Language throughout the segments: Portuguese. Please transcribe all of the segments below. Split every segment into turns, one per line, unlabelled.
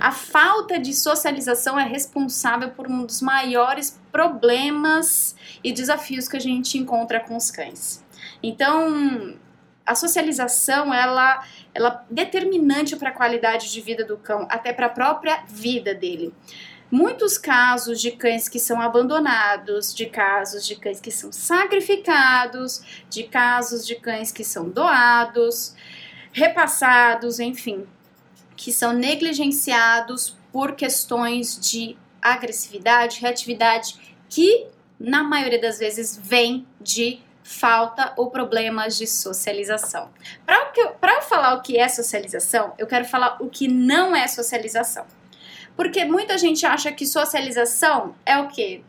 A falta de socialização é responsável por um dos maiores problemas e desafios que a gente encontra com os cães. Então, a socialização ela, ela é determinante para a qualidade de vida do cão, até para a própria vida dele. Muitos casos de cães que são abandonados, de casos de cães que são sacrificados, de casos de cães que são doados, repassados, enfim, que são negligenciados por questões de agressividade, reatividade, que na maioria das vezes vem de falta ou problemas de socialização. Para eu falar o que é socialização, eu quero falar o que não é socialização. Porque muita gente acha que socialização é o quê?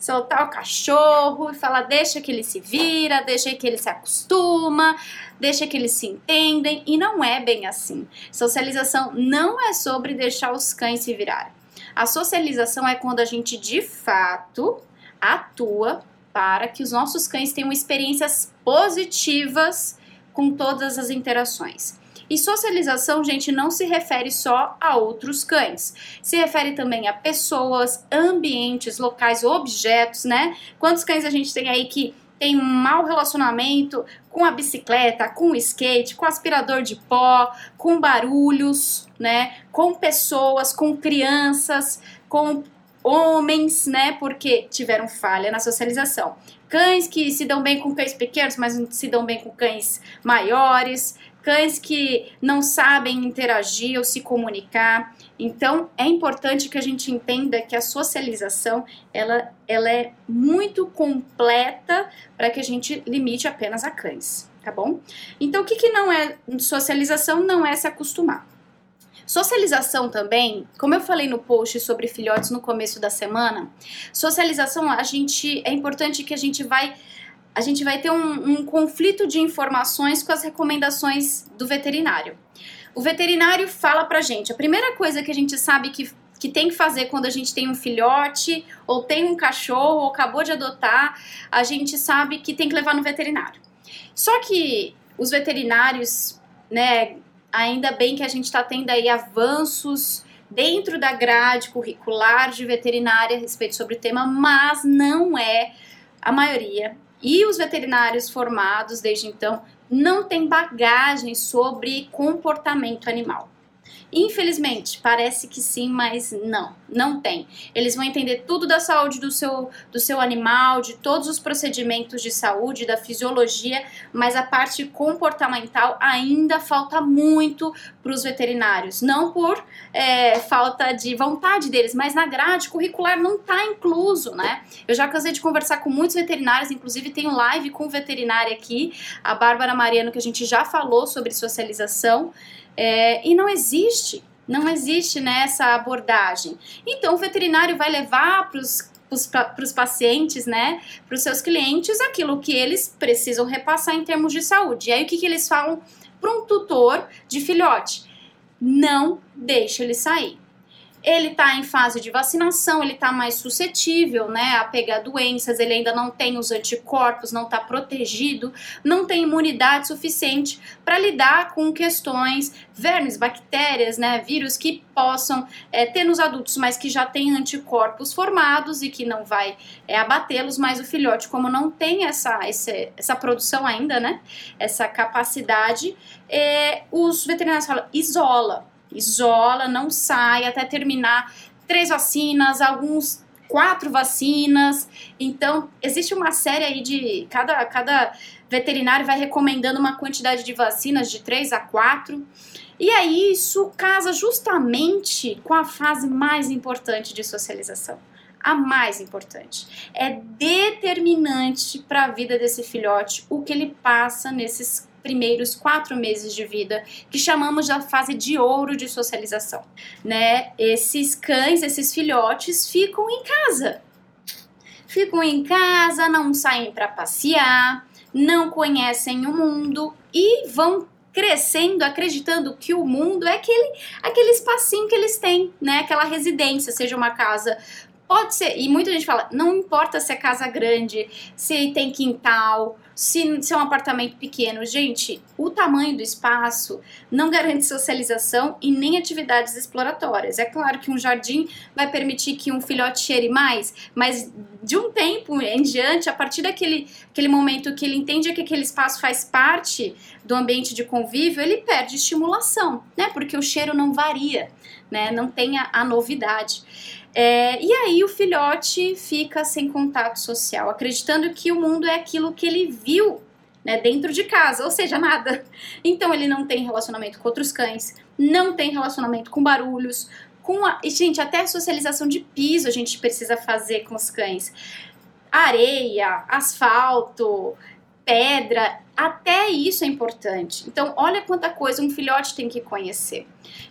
Soltar o cachorro e falar, deixa que ele se vira, deixa que ele se acostuma, deixa que eles se entendem. E não é bem assim. Socialização não é sobre deixar os cães se virarem. A socialização é quando a gente de fato atua para que os nossos cães tenham experiências positivas com todas as interações. E socialização, gente, não se refere só a outros cães. Se refere também a pessoas, ambientes, locais, objetos, né? Quantos cães a gente tem aí que tem um mau relacionamento com a bicicleta, com o skate, com o aspirador de pó, com barulhos, né? Com pessoas, com crianças, com homens, né? Porque tiveram falha na socialização. Cães que se dão bem com cães pequenos, mas não se dão bem com cães maiores. Cães que não sabem interagir ou se comunicar. Então, é importante que a gente entenda que a socialização ela, ela é muito completa para que a gente limite apenas a cães, tá bom? Então, o que, que não é socialização? Não é se acostumar. Socialização também, como eu falei no post sobre filhotes no começo da semana, socialização a gente é importante que a gente vai a gente vai ter um, um conflito de informações com as recomendações do veterinário. O veterinário fala pra gente, a primeira coisa que a gente sabe que que tem que fazer quando a gente tem um filhote ou tem um cachorro ou acabou de adotar, a gente sabe que tem que levar no veterinário. Só que os veterinários, né, ainda bem que a gente está tendo aí avanços dentro da grade curricular de veterinária a respeito sobre o tema, mas não é a maioria. E os veterinários formados desde então não têm bagagem sobre comportamento animal. Infelizmente, parece que sim, mas não, não tem. Eles vão entender tudo da saúde do seu, do seu animal, de todos os procedimentos de saúde, da fisiologia, mas a parte comportamental ainda falta muito para os veterinários. Não por é, falta de vontade deles, mas na grade curricular não está incluso, né? Eu já cansei de conversar com muitos veterinários, inclusive tenho live com veterinária aqui, a Bárbara Mariano, que a gente já falou sobre socialização. É, e não existe, não existe nessa né, abordagem. Então o veterinário vai levar para os pacientes, né, para os seus clientes, aquilo que eles precisam repassar em termos de saúde. E aí o que, que eles falam para um tutor de filhote? Não deixe ele sair ele está em fase de vacinação, ele está mais suscetível né, a pegar doenças, ele ainda não tem os anticorpos, não está protegido, não tem imunidade suficiente para lidar com questões, vermes, bactérias, né, vírus que possam é, ter nos adultos, mas que já tem anticorpos formados e que não vai é, abatê-los, mas o filhote, como não tem essa, essa, essa produção ainda, né, essa capacidade, é, os veterinários falam, isola, isola, não sai até terminar três vacinas, alguns quatro vacinas. Então, existe uma série aí de cada cada veterinário vai recomendando uma quantidade de vacinas de três a quatro. E aí isso casa justamente com a fase mais importante de socialização. A mais importante. É determinante para a vida desse filhote o que ele passa nesses primeiros quatro meses de vida, que chamamos da fase de ouro de socialização, né? Esses cães, esses filhotes ficam em casa. Ficam em casa, não saem para passear, não conhecem o mundo e vão crescendo acreditando que o mundo é aquele aquele espacinho que eles têm, né? Aquela residência, seja uma casa Pode ser, e muita gente fala, não importa se é casa grande, se tem quintal, se, se é um apartamento pequeno. Gente, o tamanho do espaço não garante socialização e nem atividades exploratórias. É claro que um jardim vai permitir que um filhote cheire mais, mas de um tempo em diante, a partir daquele aquele momento que ele entende que aquele espaço faz parte do ambiente de convívio, ele perde estimulação, né? Porque o cheiro não varia, né? Não tem a, a novidade. É, e aí o filhote fica sem contato social, acreditando que o mundo é aquilo que ele viu né, dentro de casa, ou seja, nada. Então ele não tem relacionamento com outros cães, não tem relacionamento com barulhos, com a, gente, até a socialização de piso a gente precisa fazer com os cães. Areia, asfalto, pedra, até isso é importante. Então, olha quanta coisa um filhote tem que conhecer.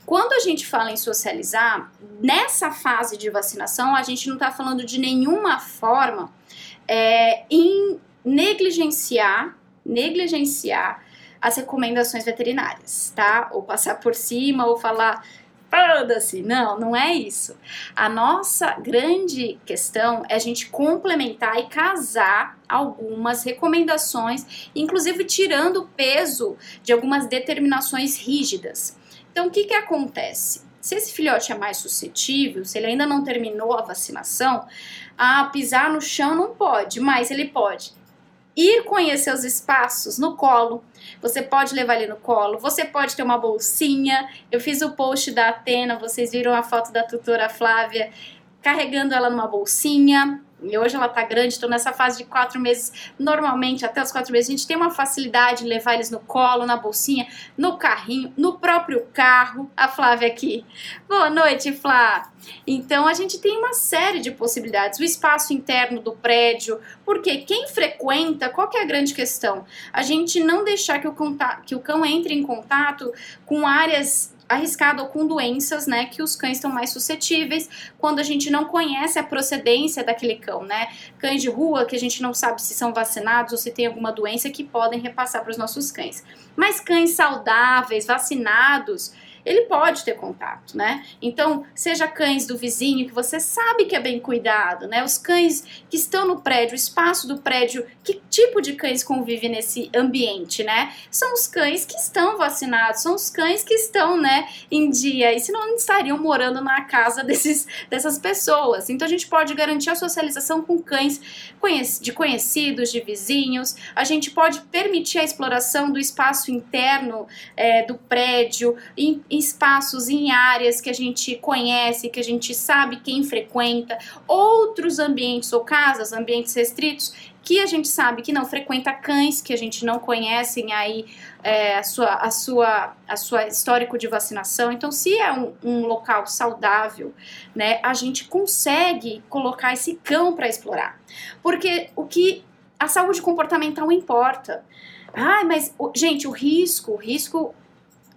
Quando a gente fala em socializar, nessa fase de vacinação, a gente não está falando de nenhuma forma é, em negligenciar, negligenciar as recomendações veterinárias, tá? Ou passar por cima, ou falar foda-se. Não, não é isso. A nossa grande questão é a gente complementar e casar algumas recomendações, inclusive tirando o peso de algumas determinações rígidas. Então, o que, que acontece? Se esse filhote é mais suscetível, se ele ainda não terminou a vacinação, a pisar no chão não pode, mas ele pode ir conhecer os espaços no colo. Você pode levar ele no colo, você pode ter uma bolsinha. Eu fiz o post da Atena, vocês viram a foto da tutora Flávia carregando ela numa bolsinha. E hoje ela tá grande, estou nessa fase de quatro meses. Normalmente, até os quatro meses, a gente tem uma facilidade de levar eles no colo, na bolsinha, no carrinho, no próprio carro. A Flávia aqui. Boa noite, Flá. Então, a gente tem uma série de possibilidades. O espaço interno do prédio, porque quem frequenta, qual que é a grande questão? A gente não deixar que o, contato, que o cão entre em contato com áreas arriscado ou com doenças, né, que os cães estão mais suscetíveis quando a gente não conhece a procedência daquele cão, né? Cães de rua que a gente não sabe se são vacinados ou se tem alguma doença que podem repassar para os nossos cães. Mas cães saudáveis, vacinados, ele pode ter contato, né? Então, seja cães do vizinho que você sabe que é bem cuidado, né? Os cães que estão no prédio, o espaço do prédio, que tipo de cães convive nesse ambiente, né? São os cães que estão vacinados, são os cães que estão, né, em dia, e se não estariam morando na casa desses, dessas pessoas. Então, a gente pode garantir a socialização com cães de conhecidos, de vizinhos, a gente pode permitir a exploração do espaço interno é, do prédio, espaços, em áreas que a gente conhece, que a gente sabe quem frequenta, outros ambientes ou casas, ambientes restritos, que a gente sabe que não frequenta cães, que a gente não conhece aí é, a, sua, a, sua, a sua histórico de vacinação. Então, se é um, um local saudável, né, a gente consegue colocar esse cão para explorar. Porque o que a saúde comportamental importa. Ai, mas, gente, o risco, o risco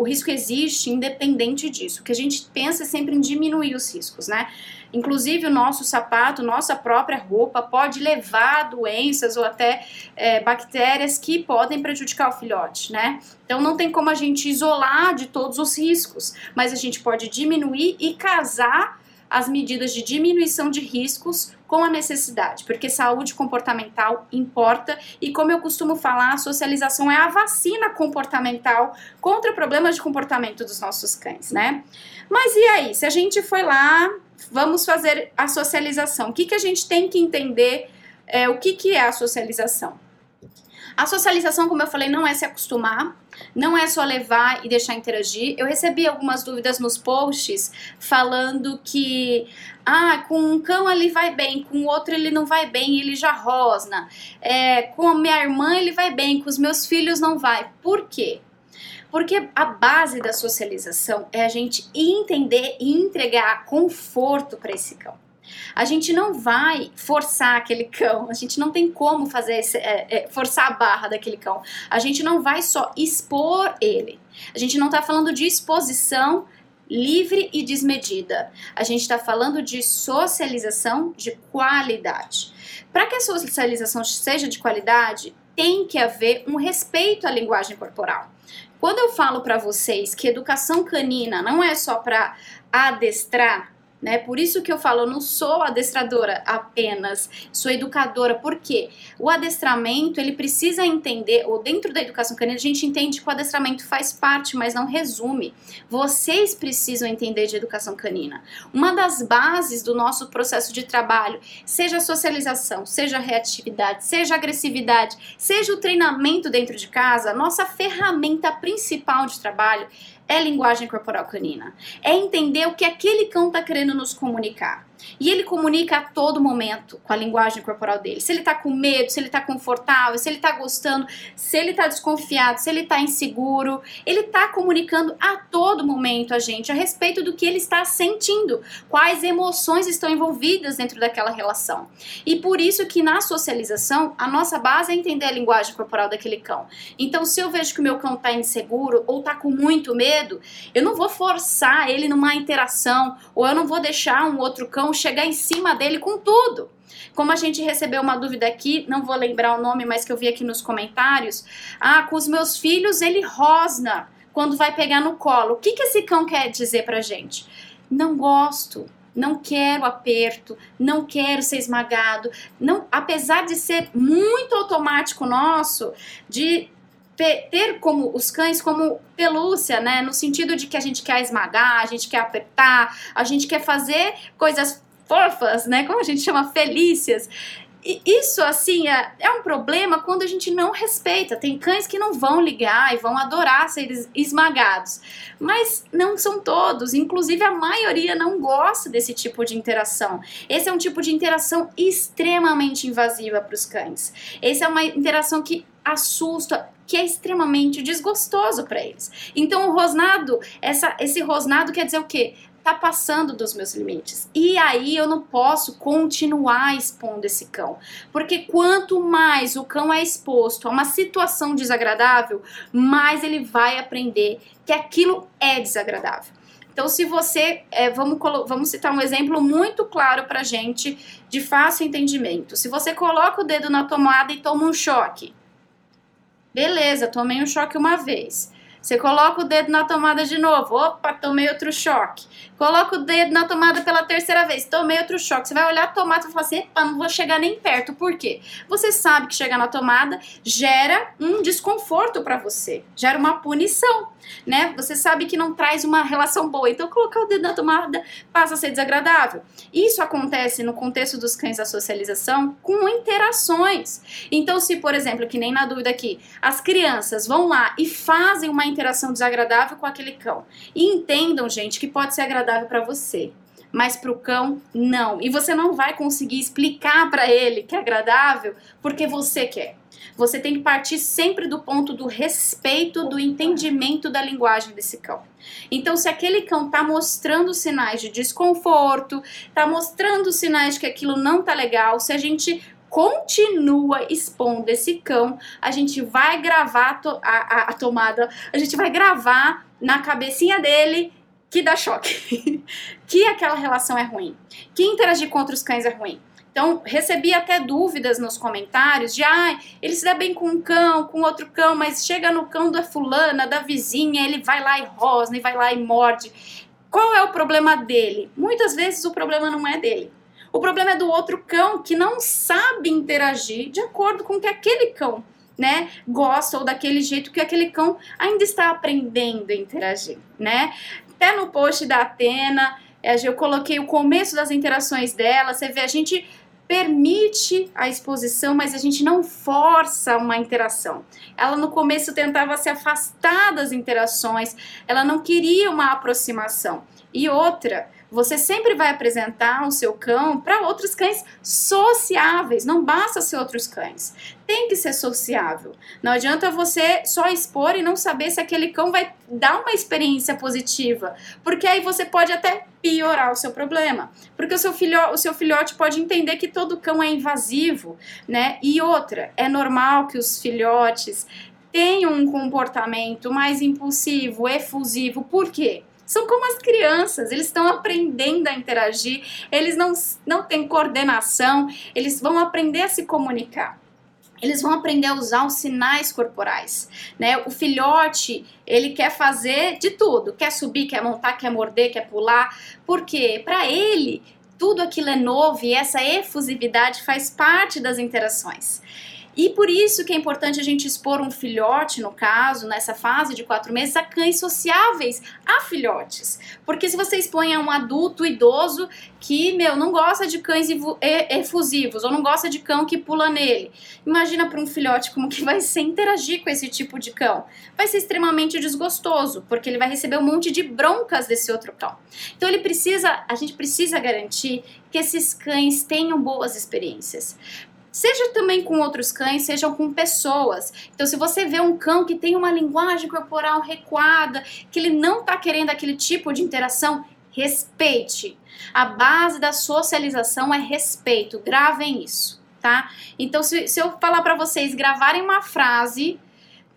o risco existe independente disso. O que a gente pensa é sempre em diminuir os riscos, né? Inclusive, o nosso sapato, nossa própria roupa pode levar doenças ou até é, bactérias que podem prejudicar o filhote, né? Então, não tem como a gente isolar de todos os riscos, mas a gente pode diminuir e casar as medidas de diminuição de riscos com a necessidade, porque saúde comportamental importa e, como eu costumo falar, a socialização é a vacina comportamental contra problemas de comportamento dos nossos cães, né? Mas e aí, se a gente foi lá, vamos fazer a socialização, o que, que a gente tem que entender? É, o que, que é a socialização? A socialização, como eu falei, não é se acostumar, não é só levar e deixar interagir. Eu recebi algumas dúvidas nos posts falando que ah, com um cão ele vai bem, com o outro ele não vai bem, ele já rosna. É, com a minha irmã ele vai bem, com os meus filhos não vai. Por quê? Porque a base da socialização é a gente entender e entregar conforto para esse cão. A gente não vai forçar aquele cão, a gente não tem como fazer esse, é, é, forçar a barra daquele cão. A gente não vai só expor ele. A gente não está falando de exposição livre e desmedida. A gente está falando de socialização de qualidade. Para que a socialização seja de qualidade, tem que haver um respeito à linguagem corporal. Quando eu falo para vocês que educação canina não é só para adestrar, né? Por isso que eu falo, eu não sou adestradora apenas, sou educadora, porque o adestramento, ele precisa entender, ou dentro da educação canina, a gente entende que o adestramento faz parte, mas não resume. Vocês precisam entender de educação canina. Uma das bases do nosso processo de trabalho, seja a socialização, seja a reatividade, seja a agressividade, seja o treinamento dentro de casa, nossa ferramenta principal de trabalho é linguagem corporal canina. É entender o que aquele cão está querendo nos comunicar. E ele comunica a todo momento com a linguagem corporal dele. Se ele tá com medo, se ele tá confortável, se ele tá gostando, se ele tá desconfiado, se ele tá inseguro. Ele tá comunicando a todo momento a gente a respeito do que ele está sentindo, quais emoções estão envolvidas dentro daquela relação. E por isso que na socialização, a nossa base é entender a linguagem corporal daquele cão. Então, se eu vejo que o meu cão tá inseguro ou tá com muito medo, eu não vou forçar ele numa interação ou eu não vou deixar um outro cão chegar em cima dele com tudo. Como a gente recebeu uma dúvida aqui, não vou lembrar o nome, mas que eu vi aqui nos comentários. Ah, com os meus filhos ele rosna quando vai pegar no colo. O que, que esse cão quer dizer pra gente? Não gosto, não quero aperto, não quero ser esmagado. Não, apesar de ser muito automático nosso, de ter como os cães como pelúcia, né? No sentido de que a gente quer esmagar, a gente quer apertar, a gente quer fazer coisas fofas, né? Como a gente chama, felícias. E isso, assim, é, é, um problema quando a gente não respeita. Tem cães que não vão ligar e vão adorar ser esmagados. Mas não são todos. Inclusive, a maioria não gosta desse tipo de interação. Esse é um tipo de interação extremamente invasiva para os cães. Essa é uma interação que assusta, que é extremamente desgostoso para eles. Então, o rosnado, essa, esse rosnado quer dizer o quê? Tá passando dos meus limites. E aí eu não posso continuar expondo esse cão. Porque quanto mais o cão é exposto a uma situação desagradável, mais ele vai aprender que aquilo é desagradável. Então, se você, é, vamos, vamos citar um exemplo muito claro para gente de fácil entendimento. Se você coloca o dedo na tomada e toma um choque, Beleza, tomei um choque uma vez. Você coloca o dedo na tomada de novo. Opa, tomei outro choque. Coloca o dedo na tomada pela terceira vez. Tomei outro choque. Você vai olhar a tomada e falar assim: epa, não vou chegar nem perto. Por quê? Você sabe que chegar na tomada gera um desconforto para você, gera uma punição, né? Você sabe que não traz uma relação boa. Então, colocar o dedo na tomada passa a ser desagradável. Isso acontece no contexto dos cães da socialização com interações. Então, se, por exemplo, que nem na dúvida aqui, as crianças vão lá e fazem uma interação desagradável com aquele cão. E entendam, gente, que pode ser agradável para você, mas para o cão não. E você não vai conseguir explicar para ele que é agradável porque você quer. Você tem que partir sempre do ponto do respeito, do entendimento da linguagem desse cão. Então, se aquele cão está mostrando sinais de desconforto, está mostrando sinais de que aquilo não está legal, se a gente continua expondo esse cão, a gente vai gravar a, a, a tomada, a gente vai gravar na cabecinha dele que dá choque, que aquela relação é ruim, que interagir com outros cães é ruim. Então, recebi até dúvidas nos comentários de, ah, ele se dá bem com um cão, com outro cão, mas chega no cão da fulana, da vizinha, ele vai lá e rosna, e vai lá e morde. Qual é o problema dele? Muitas vezes o problema não é dele. O problema é do outro cão que não sabe interagir de acordo com o que aquele cão né, gosta ou daquele jeito que aquele cão ainda está aprendendo a interagir, né? Até no post da Atena, é, eu coloquei o começo das interações dela, você vê, a gente permite a exposição, mas a gente não força uma interação. Ela no começo tentava se afastar das interações, ela não queria uma aproximação. E outra, você sempre vai apresentar o seu cão para outros cães sociáveis, não basta ser outros cães. Tem que ser sociável. Não adianta você só expor e não saber se aquele cão vai dar uma experiência positiva, porque aí você pode até piorar o seu problema. Porque o seu, filho, o seu filhote pode entender que todo cão é invasivo, né? E outra, é normal que os filhotes tenham um comportamento mais impulsivo, efusivo. Por quê? São como as crianças, eles estão aprendendo a interagir, eles não, não têm coordenação, eles vão aprender a se comunicar. eles vão aprender a usar os sinais corporais, né? O filhote, ele quer fazer de tudo, quer subir, quer montar, quer morder, quer pular, porque para ele tudo aquilo é novo e essa efusividade faz parte das interações. E por isso que é importante a gente expor um filhote, no caso, nessa fase de quatro meses, a cães sociáveis, a filhotes. Porque se você expõe a um adulto idoso que, meu, não gosta de cães efusivos, ou não gosta de cão que pula nele, imagina para um filhote como que vai ser interagir com esse tipo de cão. Vai ser extremamente desgostoso, porque ele vai receber um monte de broncas desse outro cão. Então ele precisa, a gente precisa garantir que esses cães tenham boas experiências seja também com outros cães, sejam com pessoas. Então, se você vê um cão que tem uma linguagem corporal recuada, que ele não está querendo aquele tipo de interação, respeite. A base da socialização é respeito. Gravem isso, tá? Então, se, se eu falar para vocês gravarem uma frase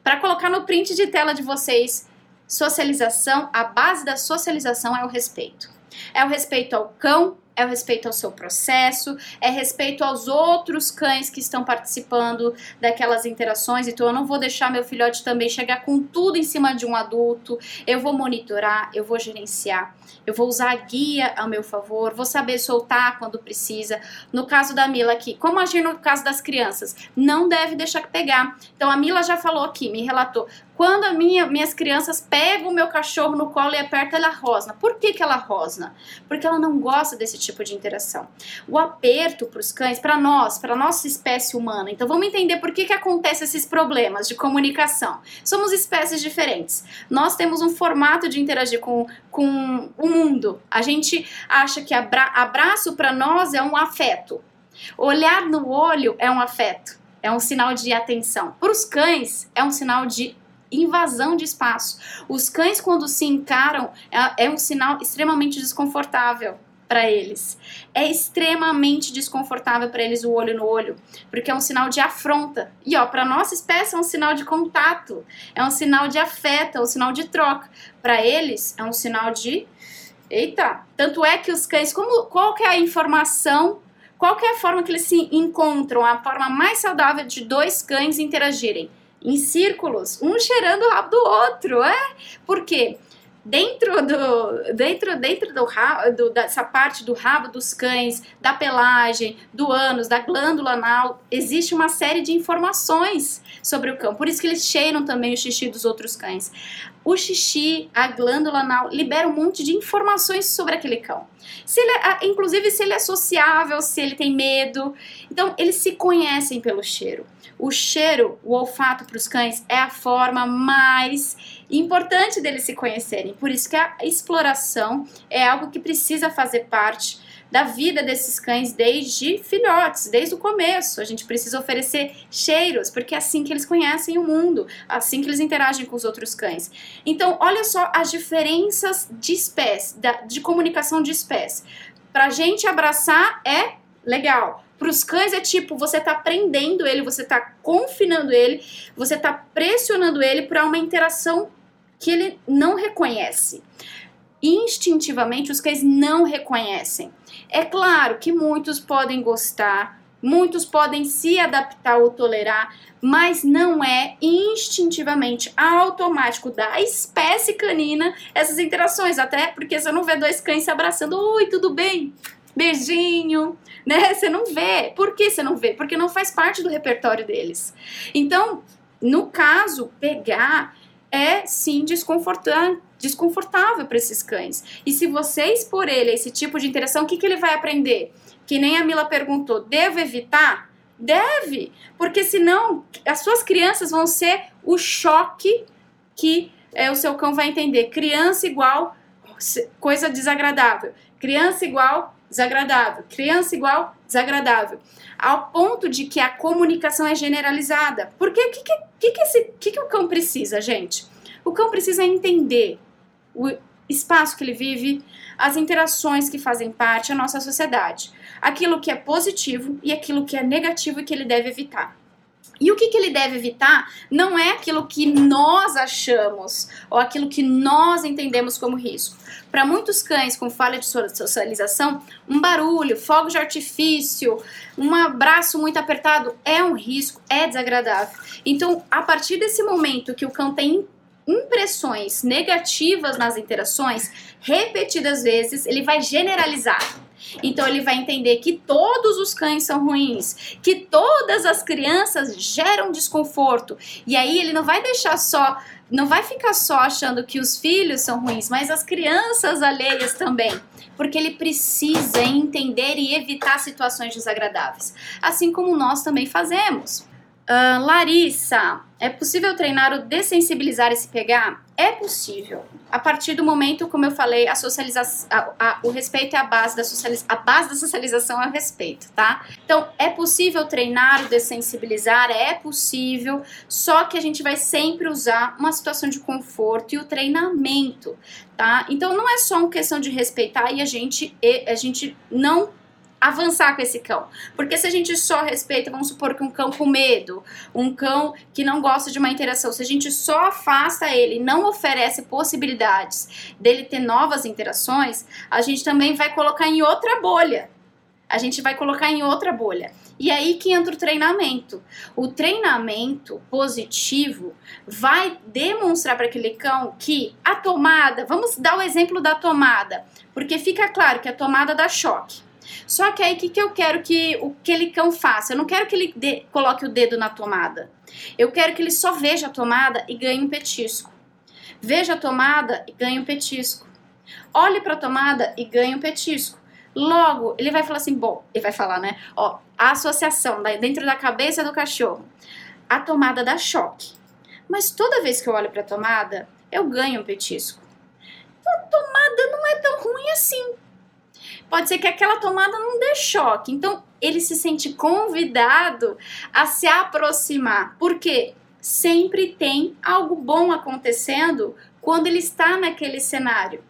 para colocar no print de tela de vocês, socialização, a base da socialização é o respeito. É o respeito ao cão, é o respeito ao seu processo, é respeito aos outros cães que estão participando daquelas interações. Então, eu não vou deixar meu filhote também chegar com tudo em cima de um adulto. Eu vou monitorar, eu vou gerenciar, eu vou usar a guia a meu favor, vou saber soltar quando precisa. No caso da Mila aqui, como agir no caso das crianças? Não deve deixar pegar. Então, a Mila já falou aqui, me relatou. Quando minha, minhas crianças pegam o meu cachorro no colo e apertam, ela rosna. Por que, que ela rosna? Porque ela não gosta desse tipo de interação. O aperto para os cães, para nós, para nossa espécie humana. Então vamos entender por que, que acontece esses problemas de comunicação. Somos espécies diferentes. Nós temos um formato de interagir com, com o mundo. A gente acha que abra, abraço para nós é um afeto. Olhar no olho é um afeto. É um sinal de atenção. Para os cães, é um sinal de invasão de espaço. Os cães, quando se encaram, é, é um sinal extremamente desconfortável para eles. É extremamente desconfortável para eles o olho no olho, porque é um sinal de afronta. E ó, para nossa espécie é um sinal de contato, é um sinal de afeto, é um sinal de troca. Para eles é um sinal de eita. Tanto é que os cães, como qual é a informação qual é a forma que eles se encontram, a forma mais saudável de dois cães interagirem? Em círculos, um cheirando o rabo do outro, é? Por quê? Dentro do dentro dentro do rabo, dessa parte do rabo dos cães, da pelagem, do ânus, da glândula anal, existe uma série de informações sobre o cão. Por isso que eles cheiram também o xixi dos outros cães. O xixi, a glândula anal libera um monte de informações sobre aquele cão. Se ele é, inclusive se ele é sociável, se ele tem medo. Então, eles se conhecem pelo cheiro. O cheiro, o olfato para os cães é a forma mais importante deles se conhecerem. Por isso que a exploração é algo que precisa fazer parte da vida desses cães desde filhotes, desde o começo. A gente precisa oferecer cheiros, porque é assim que eles conhecem o mundo, assim que eles interagem com os outros cães. Então, olha só as diferenças de espécie, de comunicação de espécie. Para a gente abraçar é legal. Para os cães é tipo, você tá prendendo ele, você tá confinando ele, você tá pressionando ele para uma interação que ele não reconhece. Instintivamente, os cães não reconhecem. É claro que muitos podem gostar, muitos podem se adaptar ou tolerar, mas não é instintivamente automático da espécie canina essas interações. Até porque você não vê dois cães se abraçando, oi, tudo bem? beijinho, né? Você não vê. Por que você não vê? Porque não faz parte do repertório deles. Então, no caso, pegar é sim desconfortante desconfortável para esses cães. E se você expor ele esse tipo de interação, o que, que ele vai aprender? Que nem a Mila perguntou, devo evitar? Deve, porque senão as suas crianças vão ser o choque que é, o seu cão vai entender. Criança igual coisa desagradável. Criança igual desagradável. Criança igual desagradável. Ao ponto de que a comunicação é generalizada. Porque o que, que, que, que, esse, que, que o cão precisa, gente? O cão precisa entender o espaço que ele vive, as interações que fazem parte da nossa sociedade. Aquilo que é positivo e aquilo que é negativo e que ele deve evitar. E o que, que ele deve evitar não é aquilo que nós achamos ou aquilo que nós entendemos como risco. Para muitos cães com falha de socialização, um barulho, fogo de artifício, um abraço muito apertado é um risco, é desagradável. Então, a partir desse momento que o cão tem impressões negativas nas interações, repetidas vezes, ele vai generalizar. Então ele vai entender que todos os cães são ruins, que todas as crianças geram desconforto. E aí ele não vai deixar só, não vai ficar só achando que os filhos são ruins, mas as crianças alheias também. Porque ele precisa entender e evitar situações desagradáveis. Assim como nós também fazemos. Uh, Larissa, é possível treinar o dessensibilizar e se pegar? É possível. A partir do momento, como eu falei, a socialização, a, a, o respeito é a base da socialização. A base da socialização é o respeito, tá? Então, é possível treinar o dessensibilizar? É possível. Só que a gente vai sempre usar uma situação de conforto e o treinamento, tá? Então, não é só uma questão de respeitar e a gente, a gente não avançar com esse cão. Porque se a gente só respeita, vamos supor que um cão com medo, um cão que não gosta de uma interação, se a gente só afasta ele, não oferece possibilidades dele ter novas interações, a gente também vai colocar em outra bolha. A gente vai colocar em outra bolha. E aí que entra o treinamento. O treinamento positivo vai demonstrar para aquele cão que a tomada, vamos dar o exemplo da tomada, porque fica claro que a tomada dá choque. Só que aí o que, que eu quero que o aquele cão faça? Eu não quero que ele de, coloque o dedo na tomada. Eu quero que ele só veja a tomada e ganhe um petisco. Veja a tomada e ganhe um petisco. Olhe para a tomada e ganhe um petisco. Logo, ele vai falar assim: bom, ele vai falar, né? Ó, a associação dentro da cabeça do cachorro. A tomada dá choque. Mas toda vez que eu olho para a tomada, eu ganho um petisco. Então, a tomada não é tão ruim assim pode ser que aquela tomada não dê choque. Então, ele se sente convidado a se aproximar. Porque sempre tem algo bom acontecendo quando ele está naquele cenário.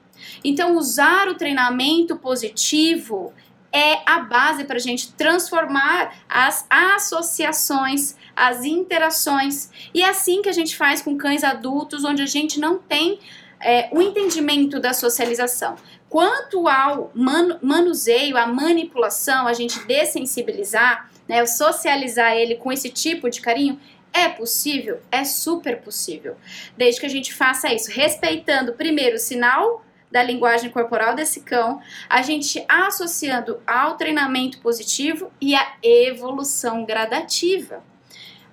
Então, usar o treinamento positivo é a base para a gente transformar as associações, as interações. E é assim que a gente faz com cães adultos, onde a gente não tem é, o entendimento da socialização. Quanto ao man manuseio, a manipulação, a gente dessensibilizar, né, socializar ele com esse tipo de carinho, é possível? É super possível. Desde que a gente faça isso, respeitando primeiro o sinal da linguagem corporal desse cão, a gente associando ao treinamento positivo e à evolução gradativa.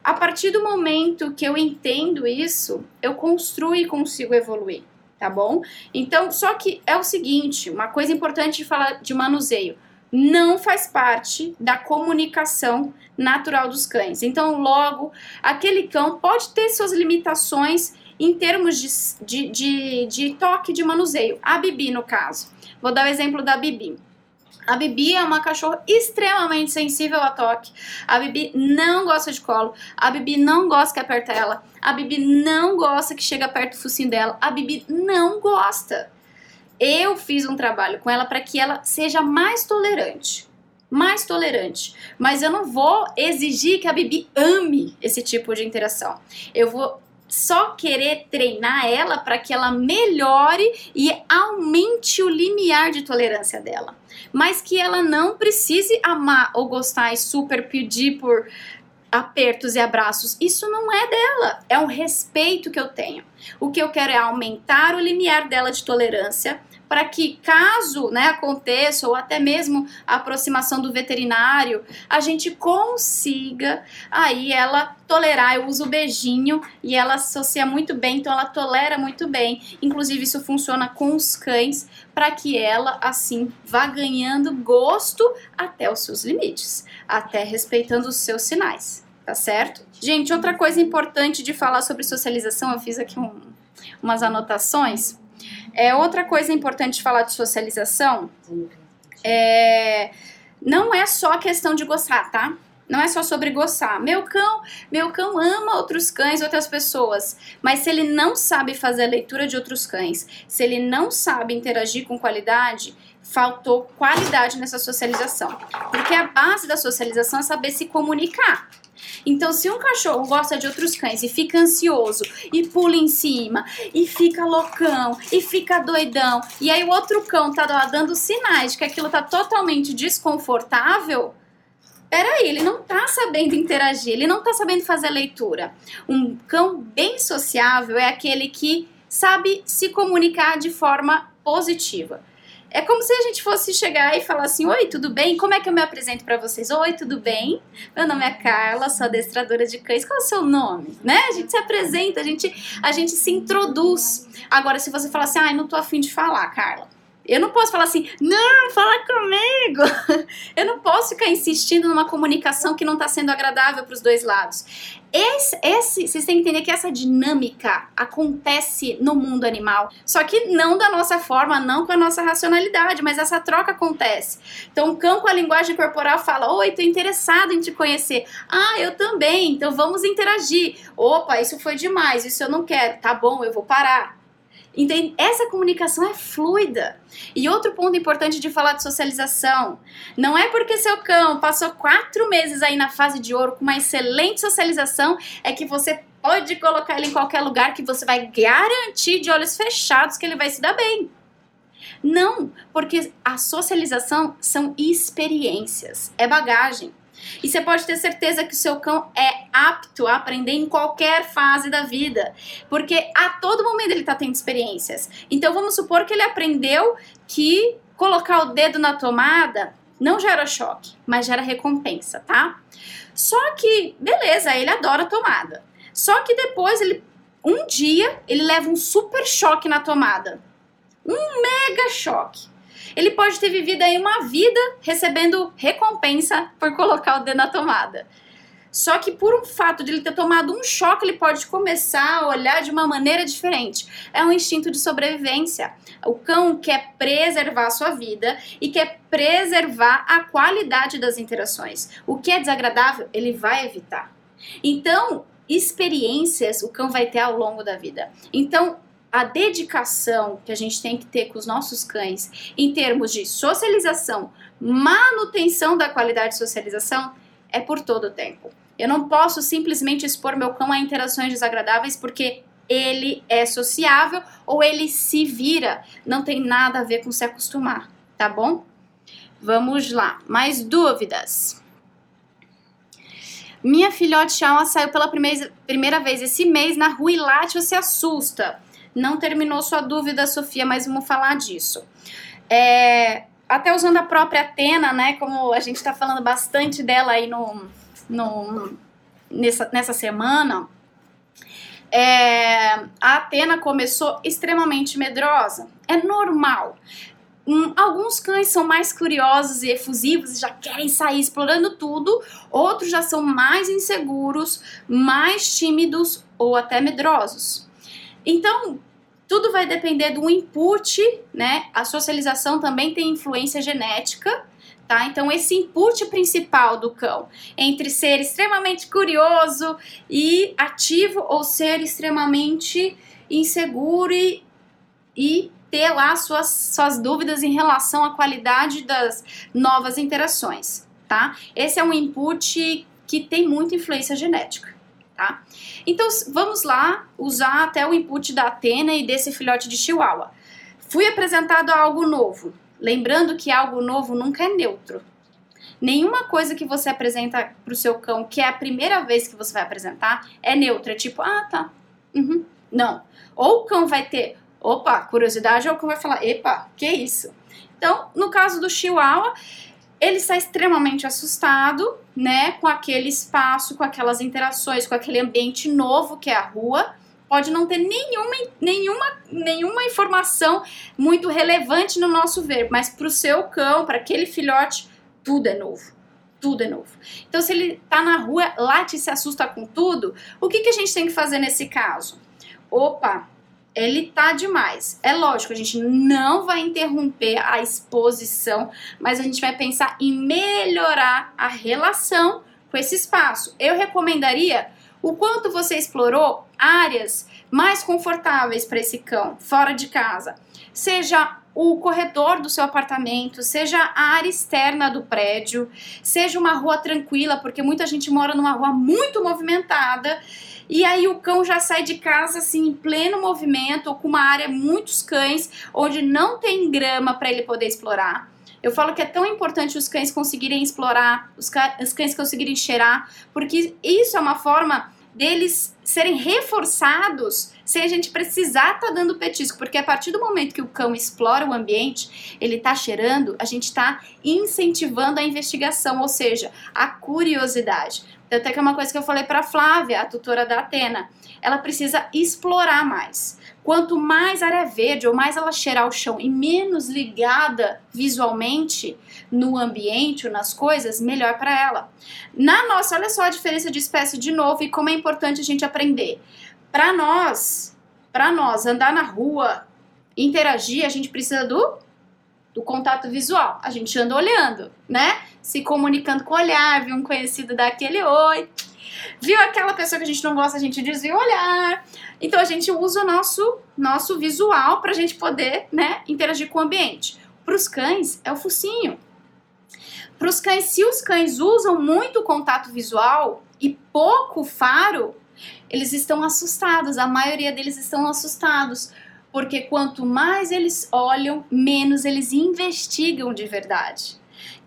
A partir do momento que eu entendo isso, eu construo e consigo evoluir tá bom? Então, só que é o seguinte, uma coisa importante de falar de manuseio, não faz parte da comunicação natural dos cães. Então, logo, aquele cão pode ter suas limitações em termos de, de, de, de toque de manuseio. A Bibi, no caso. Vou dar o exemplo da Bibi. A Bibi é uma cachorra extremamente sensível a toque. A Bibi não gosta de colo. A Bibi não gosta que aperta ela. A Bibi não gosta que chega perto do focinho dela. A Bibi não gosta. Eu fiz um trabalho com ela para que ela seja mais tolerante. Mais tolerante. Mas eu não vou exigir que a Bibi ame esse tipo de interação. Eu vou só querer treinar ela para que ela melhore e aumente o limiar de tolerância dela. Mas que ela não precise amar ou gostar e super pedir por apertos e abraços. Isso não é dela, é um respeito que eu tenho. O que eu quero é aumentar o limiar dela de tolerância para que caso né, aconteça ou até mesmo a aproximação do veterinário, a gente consiga aí ela tolerar. Eu uso o beijinho e ela associa muito bem, então ela tolera muito bem. Inclusive isso funciona com os cães para que ela assim vá ganhando gosto até os seus limites, até respeitando os seus sinais, tá certo? Gente, outra coisa importante de falar sobre socialização, eu fiz aqui um, umas anotações é, outra coisa importante de falar de socialização é, não é só questão de gostar, tá? Não é só sobre gostar. Meu cão, meu cão ama outros cães, outras pessoas, mas se ele não sabe fazer a leitura de outros cães, se ele não sabe interagir com qualidade, faltou qualidade nessa socialização. Porque a base da socialização é saber se comunicar. Então, se um cachorro gosta de outros cães e fica ansioso e pula em cima e fica loucão e fica doidão, e aí o outro cão tá dando sinais de que aquilo tá totalmente desconfortável, peraí, ele não tá sabendo interagir, ele não tá sabendo fazer leitura. Um cão bem sociável é aquele que sabe se comunicar de forma positiva. É como se a gente fosse chegar e falar assim: Oi, tudo bem? Como é que eu me apresento para vocês? Oi, tudo bem? Meu nome é Carla, sou adestradora de cães. Qual é o seu nome? Né? A gente se apresenta, a gente, a gente se introduz. Agora, se você falar assim: Ai, não tô afim de falar, Carla. Eu não posso falar assim, não, fala comigo. Eu não posso ficar insistindo numa comunicação que não está sendo agradável para os dois lados. Esse, esse, vocês têm que entender que essa dinâmica acontece no mundo animal, só que não da nossa forma, não com a nossa racionalidade, mas essa troca acontece. Então, o cão com a linguagem corporal fala: Oi, tô interessado em te conhecer. Ah, eu também, então vamos interagir. Opa, isso foi demais, isso eu não quero. Tá bom, eu vou parar. Entende? Essa comunicação é fluida. E outro ponto importante de falar de socialização: não é porque seu cão passou quatro meses aí na fase de ouro com uma excelente socialização, é que você pode colocar ele em qualquer lugar que você vai garantir de olhos fechados que ele vai se dar bem. Não, porque a socialização são experiências, é bagagem. E você pode ter certeza que o seu cão é apto a aprender em qualquer fase da vida, porque a todo momento ele está tendo experiências. Então vamos supor que ele aprendeu que colocar o dedo na tomada não gera choque, mas gera recompensa, tá? Só que, beleza, ele adora tomada. Só que depois ele um dia ele leva um super choque na tomada. Um mega choque. Ele pode ter vivido aí uma vida recebendo recompensa por colocar o dedo na tomada. Só que por um fato de ele ter tomado um choque, ele pode começar a olhar de uma maneira diferente. É um instinto de sobrevivência. O cão quer preservar a sua vida e quer preservar a qualidade das interações. O que é desagradável, ele vai evitar. Então, experiências o cão vai ter ao longo da vida. Então, a dedicação que a gente tem que ter com os nossos cães em termos de socialização, manutenção da qualidade de socialização, é por todo o tempo. Eu não posso simplesmente expor meu cão a interações desagradáveis porque ele é sociável ou ele se vira. Não tem nada a ver com se acostumar, tá bom? Vamos lá, mais dúvidas? Minha filhote Shawa saiu pela primeira, primeira vez esse mês na rua e late se assusta. Não terminou sua dúvida, Sofia, mas vamos falar disso. É, até usando a própria Atena, né? Como a gente está falando bastante dela aí no, no, nessa, nessa semana. É, a Atena começou extremamente medrosa. É normal. Um, alguns cães são mais curiosos e efusivos, já querem sair explorando tudo. Outros já são mais inseguros, mais tímidos ou até medrosos. Então, tudo vai depender do input, né? A socialização também tem influência genética, tá? Então, esse input principal do cão, entre ser extremamente curioso e ativo ou ser extremamente inseguro e, e ter lá suas, suas dúvidas em relação à qualidade das novas interações, tá? Esse é um input que tem muita influência genética tá? Então vamos lá usar até o input da Atena e desse filhote de Chihuahua. Fui apresentado a algo novo. Lembrando que algo novo nunca é neutro. Nenhuma coisa que você apresenta para o seu cão, que é a primeira vez que você vai apresentar, é neutra. É tipo, ah, tá. Uhum. Não. Ou o cão vai ter, opa, curiosidade, ou o cão vai falar, epa, que isso? Então, no caso do Chihuahua, ele está extremamente assustado, né, com aquele espaço, com aquelas interações, com aquele ambiente novo que é a rua. Pode não ter nenhuma, nenhuma, nenhuma informação muito relevante no nosso ver, mas para o seu cão, para aquele filhote, tudo é novo. Tudo é novo. Então, se ele está na rua, late e se assusta com tudo, o que, que a gente tem que fazer nesse caso? Opa, ele tá demais. É lógico, a gente não vai interromper a exposição, mas a gente vai pensar em melhorar a relação com esse espaço. Eu recomendaria o quanto você explorou áreas mais confortáveis para esse cão, fora de casa. Seja o corredor do seu apartamento, seja a área externa do prédio, seja uma rua tranquila, porque muita gente mora numa rua muito movimentada. E aí o cão já sai de casa assim em pleno movimento, ou com uma área muitos cães, onde não tem grama para ele poder explorar. Eu falo que é tão importante os cães conseguirem explorar, os, os cães conseguirem cheirar, porque isso é uma forma deles serem reforçados sem a gente precisar estar tá dando petisco, porque a partir do momento que o cão explora o ambiente, ele está cheirando, a gente está incentivando a investigação, ou seja, a curiosidade. Tanto é que é uma coisa que eu falei para Flávia, a tutora da Atena, ela precisa explorar mais. Quanto mais área verde ou mais ela cheirar o chão e menos ligada visualmente no ambiente ou nas coisas, melhor para ela. Na nossa, olha só a diferença de espécie de novo e como é importante a gente aprender. Para nós, para nós andar na rua, interagir, a gente precisa do do contato visual. A gente anda olhando, né? Se comunicando com o olhar, viu um conhecido daquele oi, Viu aquela pessoa que a gente não gosta, a gente desvia o olhar. Então a gente usa o nosso, nosso visual para a gente poder né, interagir com o ambiente. Para os cães, é o focinho. Para os cães, se os cães usam muito contato visual e pouco faro, eles estão assustados. A maioria deles estão assustados. Porque quanto mais eles olham, menos eles investigam de verdade.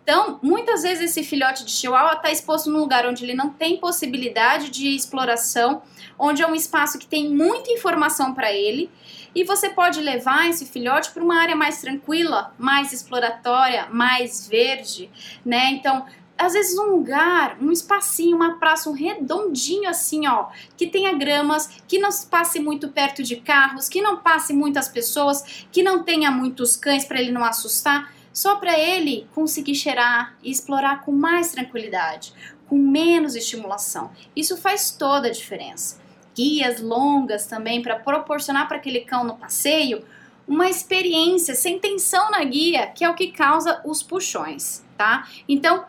Então, muitas vezes esse filhote de chihuahua está exposto num lugar onde ele não tem possibilidade de exploração, onde é um espaço que tem muita informação para ele, e você pode levar esse filhote para uma área mais tranquila, mais exploratória, mais verde, né? Então, às vezes um lugar, um espacinho, uma praça, um redondinho assim, ó, que tenha gramas, que não passe muito perto de carros, que não passe muitas pessoas, que não tenha muitos cães para ele não assustar só para ele conseguir cheirar e explorar com mais tranquilidade, com menos estimulação. Isso faz toda a diferença. Guias longas também para proporcionar para aquele cão no passeio uma experiência sem tensão na guia, que é o que causa os puxões, tá? Então,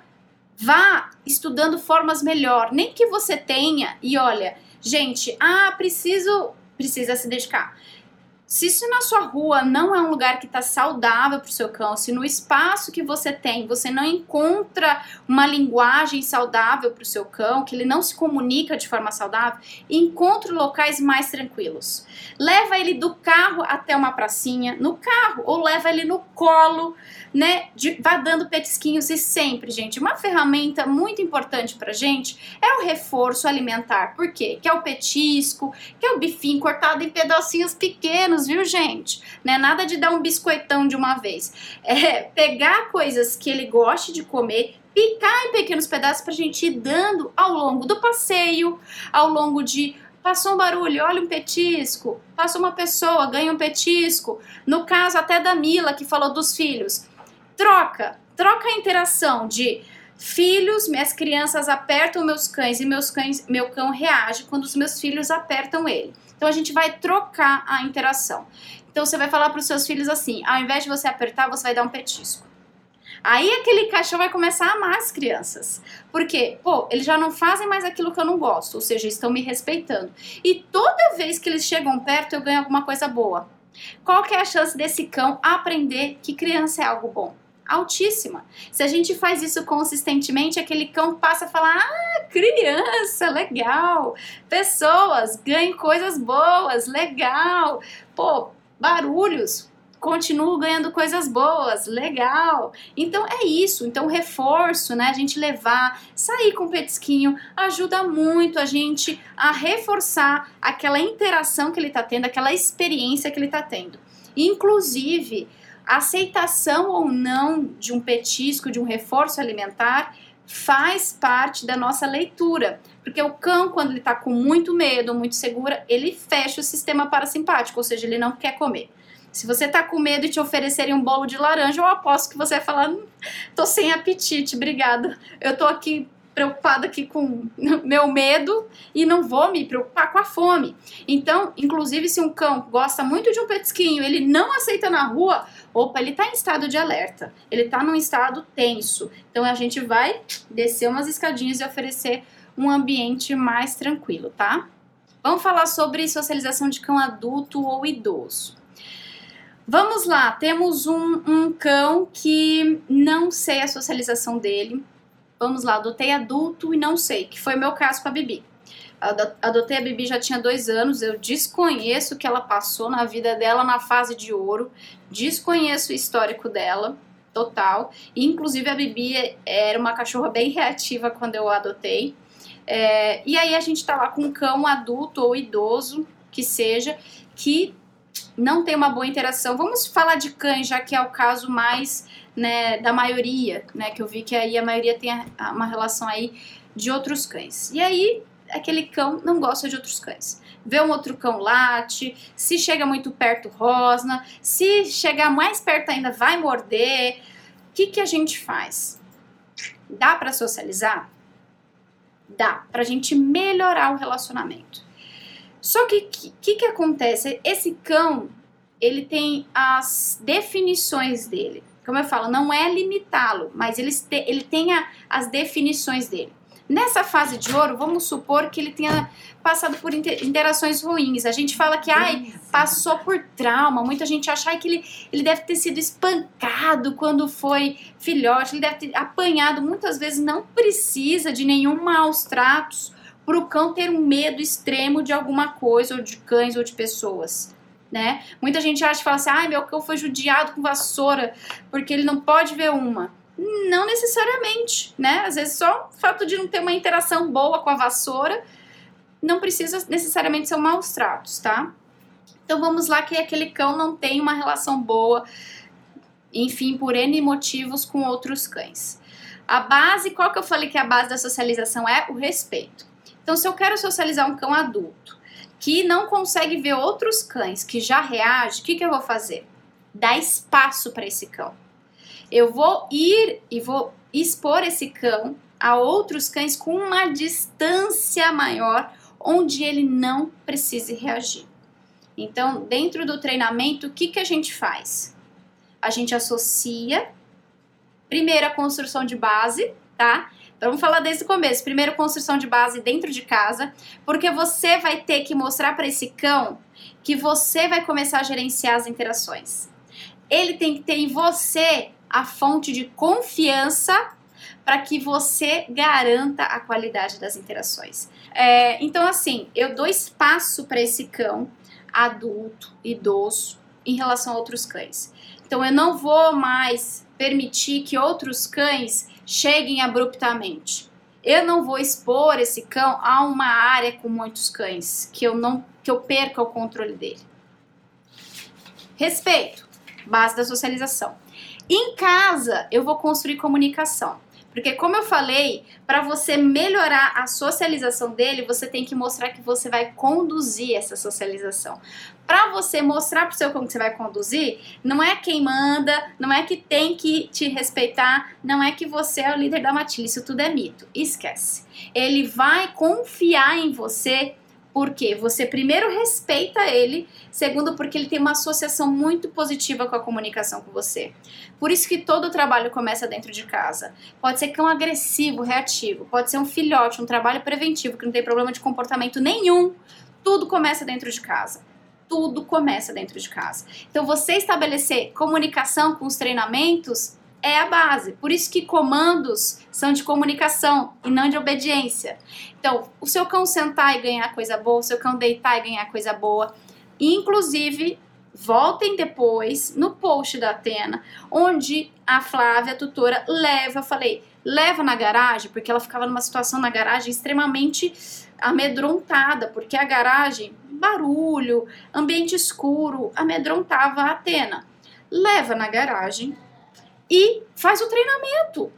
vá estudando formas melhor, nem que você tenha e olha, gente, ah, preciso, precisa se dedicar. Se isso na sua rua não é um lugar que está saudável para o seu cão, se no espaço que você tem você não encontra uma linguagem saudável para o seu cão, que ele não se comunica de forma saudável, encontre locais mais tranquilos. Leva ele do carro até uma pracinha, no carro, ou leva ele no colo, né? De, vá dando petisquinhos e sempre, gente, uma ferramenta muito importante para gente é o reforço alimentar. Por quê? Que é o petisco, que é o bifinho cortado em pedacinhos pequenos viu, gente? Não é nada de dar um biscoitão de uma vez. É pegar coisas que ele goste de comer, picar em pequenos pedaços pra gente ir dando ao longo do passeio, ao longo de passou um barulho, olha um petisco, passa uma pessoa, ganha um petisco. No caso até da Mila que falou dos filhos. Troca, troca a interação de filhos, minhas crianças apertam meus cães e meus cães, meu cão reage quando os meus filhos apertam ele. Então a gente vai trocar a interação. Então você vai falar para os seus filhos assim: ao invés de você apertar, você vai dar um petisco. Aí aquele cachorro vai começar a amar as crianças. Porque, pô, eles já não fazem mais aquilo que eu não gosto, ou seja, estão me respeitando. E toda vez que eles chegam perto, eu ganho alguma coisa boa. Qual que é a chance desse cão aprender que criança é algo bom? Altíssima. Se a gente faz isso consistentemente, aquele cão passa a falar: ah, criança, legal. Pessoas, ganhem coisas boas, legal. Pô, barulhos, continuo ganhando coisas boas, legal. Então é isso. Então reforço, né? A gente levar, sair com o petisquinho ajuda muito a gente a reforçar aquela interação que ele tá tendo, aquela experiência que ele tá tendo. Inclusive, a aceitação ou não de um petisco, de um reforço alimentar, faz parte da nossa leitura. Porque o cão, quando ele está com muito medo, muito segura, ele fecha o sistema parasimpático, ou seja, ele não quer comer. Se você tá com medo de te oferecerem um bolo de laranja, eu aposto que você vai falar: hum, tô sem apetite, obrigada. Eu tô aqui preocupada aqui com meu medo e não vou me preocupar com a fome. Então, inclusive, se um cão gosta muito de um petisquinho, ele não aceita na rua, opa, ele está em estado de alerta, ele está num estado tenso. Então, a gente vai descer umas escadinhas e oferecer um ambiente mais tranquilo, tá? Vamos falar sobre socialização de cão adulto ou idoso. Vamos lá, temos um, um cão que não sei a socialização dele. Vamos lá, adotei adulto e não sei, que foi o meu caso com a Bibi. Adotei a Bibi já tinha dois anos, eu desconheço o que ela passou na vida dela na fase de ouro, desconheço o histórico dela, total. Inclusive a Bibi era uma cachorra bem reativa quando eu a adotei. É, e aí a gente tá lá com um cão adulto ou idoso, que seja, que não tem uma boa interação. Vamos falar de cães, já que é o caso mais né, da maioria, né? Que eu vi que aí a maioria tem uma relação aí de outros cães. E aí, aquele cão não gosta de outros cães. Vê um outro cão late, se chega muito perto, rosna, se chegar mais perto ainda, vai morder. O que, que a gente faz? Dá para socializar? Dá, pra gente melhorar o relacionamento. Só que o que, que, que acontece? Esse cão, ele tem as definições dele. Como eu falo, não é limitá-lo, mas ele, ele tem a, as definições dele. Nessa fase de ouro, vamos supor que ele tenha passado por interações ruins. A gente fala que ai, passou por trauma. Muita gente acha que ele, ele deve ter sido espancado quando foi filhote, ele deve ter apanhado. Muitas vezes não precisa de nenhum maus tratos para o cão ter um medo extremo de alguma coisa, ou de cães, ou de pessoas. Né? Muita gente acha e fala assim: ai, meu cão foi judiado com vassoura porque ele não pode ver uma. Não necessariamente, né? Às vezes só o fato de não ter uma interação boa com a vassoura não precisa necessariamente ser maus tratos, tá? Então vamos lá que aquele cão não tem uma relação boa, enfim, por N motivos com outros cães. A base, qual que eu falei que a base da socialização é? O respeito. Então, se eu quero socializar um cão adulto que não consegue ver outros cães que já reagem, o que, que eu vou fazer? Dar espaço para esse cão. Eu vou ir e vou expor esse cão a outros cães com uma distância maior, onde ele não precise reagir. Então, dentro do treinamento, o que, que a gente faz? A gente associa primeiro a construção de base, tá? Então vamos falar desde o começo. Primeiro, construção de base dentro de casa, porque você vai ter que mostrar para esse cão que você vai começar a gerenciar as interações. Ele tem que ter em você a fonte de confiança para que você garanta a qualidade das interações. É, então, assim, eu dou espaço para esse cão adulto, idoso, em relação a outros cães. Então, eu não vou mais permitir que outros cães cheguem abruptamente. Eu não vou expor esse cão a uma área com muitos cães, que eu não que eu perca o controle dele. Respeito, base da socialização. Em casa, eu vou construir comunicação. Porque, como eu falei, para você melhorar a socialização dele, você tem que mostrar que você vai conduzir essa socialização. Para você mostrar pro seu como você vai conduzir, não é quem manda, não é que tem que te respeitar, não é que você é o líder da matilha, isso tudo é mito. Esquece. Ele vai confiar em você porque você primeiro respeita ele, segundo porque ele tem uma associação muito positiva com a comunicação com você. Por isso que todo trabalho começa dentro de casa. Pode ser cão agressivo, reativo, pode ser um filhote, um trabalho preventivo que não tem problema de comportamento nenhum. Tudo começa dentro de casa tudo começa dentro de casa. Então, você estabelecer comunicação com os treinamentos é a base. Por isso que comandos são de comunicação e não de obediência. Então, o seu cão sentar e ganhar coisa boa, o seu cão deitar e ganhar coisa boa. Inclusive, voltem depois no post da Atena, onde a Flávia, a tutora, leva, falei, leva na garagem, porque ela ficava numa situação na garagem extremamente amedrontada, porque a garagem, barulho, ambiente escuro, amedrontava a Atena. Leva na garagem, e faz o treinamento.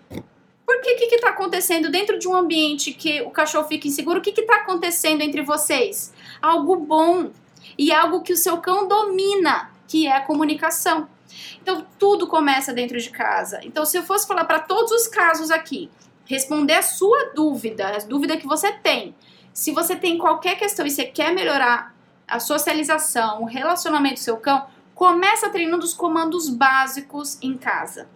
Porque o que está acontecendo dentro de um ambiente que o cachorro fica inseguro? O que está acontecendo entre vocês? Algo bom e algo que o seu cão domina, que é a comunicação. Então, tudo começa dentro de casa. Então, se eu fosse falar para todos os casos aqui, responder a sua dúvida, a dúvida que você tem, se você tem qualquer questão e você quer melhorar a socialização, o relacionamento do seu cão, começa treinando os comandos básicos em casa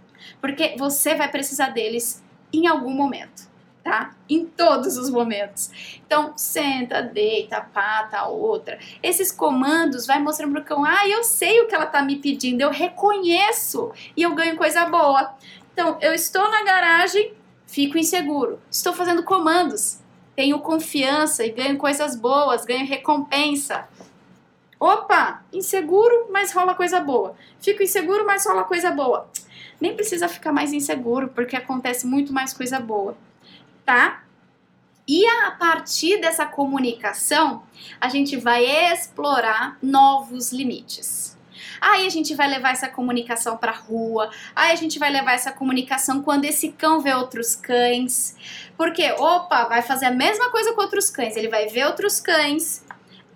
porque você vai precisar deles em algum momento. tá? Em todos os momentos. Então, senta, deita, pata, outra. Esses comandos vai mostrando pro cão, ah, eu sei o que ela tá me pedindo, eu reconheço e eu ganho coisa boa. Então, eu estou na garagem, fico inseguro. Estou fazendo comandos, tenho confiança e ganho coisas boas, ganho recompensa. Opa, inseguro, mas rola coisa boa. Fico inseguro, mas rola coisa boa. Nem precisa ficar mais inseguro, porque acontece muito mais coisa boa tá? E a partir dessa comunicação, a gente vai explorar novos limites. Aí a gente vai levar essa comunicação para rua, aí a gente vai levar essa comunicação quando esse cão vê outros cães. Porque, opa, vai fazer a mesma coisa com outros cães, ele vai ver outros cães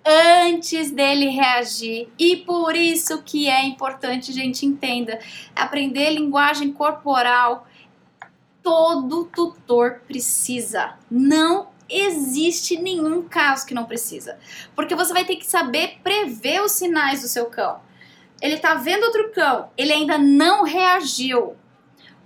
antes dele reagir. E por isso que é importante, gente, entenda, aprender linguagem corporal todo tutor precisa. Não existe nenhum caso que não precisa. Porque você vai ter que saber prever os sinais do seu cão. Ele tá vendo outro cão, ele ainda não reagiu.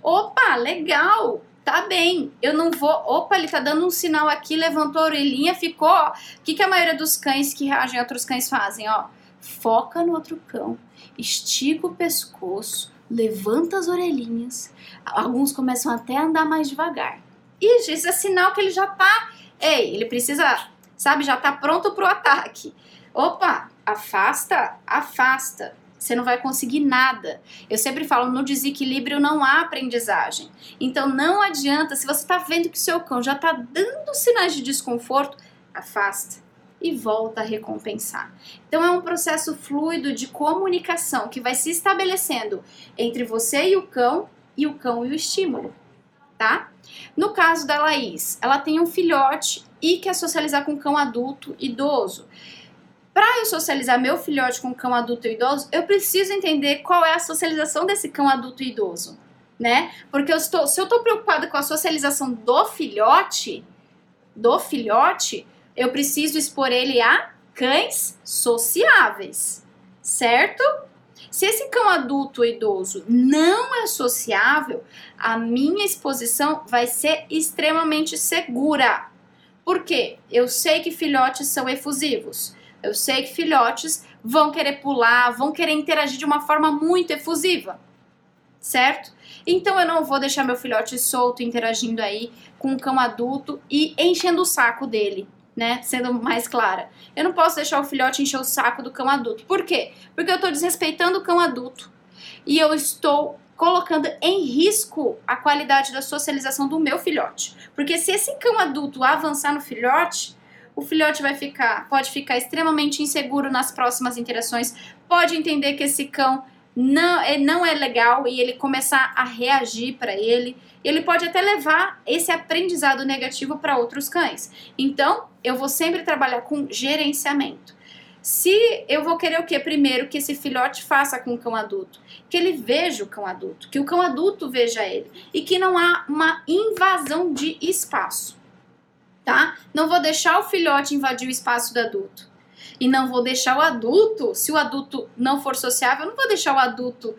Opa, legal, tá bem. Eu não vou. Opa, ele tá dando um sinal aqui, levantou a orelhinha, ficou. O que, que a maioria dos cães que reagem a outros cães fazem? Ó, foca no outro cão, estica o pescoço, levanta as orelhinhas, alguns começam até a andar mais devagar. E isso é sinal que ele já tá, ei, ele precisa, sabe, já tá pronto pro ataque. Opa, afasta, afasta. Você não vai conseguir nada. Eu sempre falo, no desequilíbrio não há aprendizagem. Então não adianta, se você está vendo que o seu cão já está dando sinais de desconforto, afasta e volta a recompensar. Então é um processo fluido de comunicação que vai se estabelecendo entre você e o cão e o cão e o estímulo, tá? No caso da Laís, ela tem um filhote e quer socializar com um cão adulto idoso. Para eu socializar meu filhote com um cão adulto e idoso, eu preciso entender qual é a socialização desse cão adulto e idoso, né? Porque eu estou, se eu estou preocupada com a socialização do filhote, do filhote, eu preciso expor ele a cães sociáveis, certo? Se esse cão adulto ou idoso não é sociável, a minha exposição vai ser extremamente segura. Por quê? Eu sei que filhotes são efusivos. Eu sei que filhotes vão querer pular, vão querer interagir de uma forma muito efusiva, certo? Então eu não vou deixar meu filhote solto interagindo aí com um cão adulto e enchendo o saco dele né? Sendo mais clara. Eu não posso deixar o filhote encher o saco do cão adulto. Por quê? Porque eu estou desrespeitando o cão adulto. E eu estou colocando em risco a qualidade da socialização do meu filhote. Porque se esse cão adulto avançar no filhote, o filhote vai ficar, pode ficar extremamente inseguro nas próximas interações, pode entender que esse cão não é, não é legal e ele começar a reagir para ele. Ele pode até levar esse aprendizado negativo para outros cães. Então, eu vou sempre trabalhar com gerenciamento. Se eu vou querer o que primeiro que esse filhote faça com o cão adulto, que ele veja o cão adulto, que o cão adulto veja ele e que não há uma invasão de espaço, tá? Não vou deixar o filhote invadir o espaço do adulto e não vou deixar o adulto, se o adulto não for sociável, não vou deixar o adulto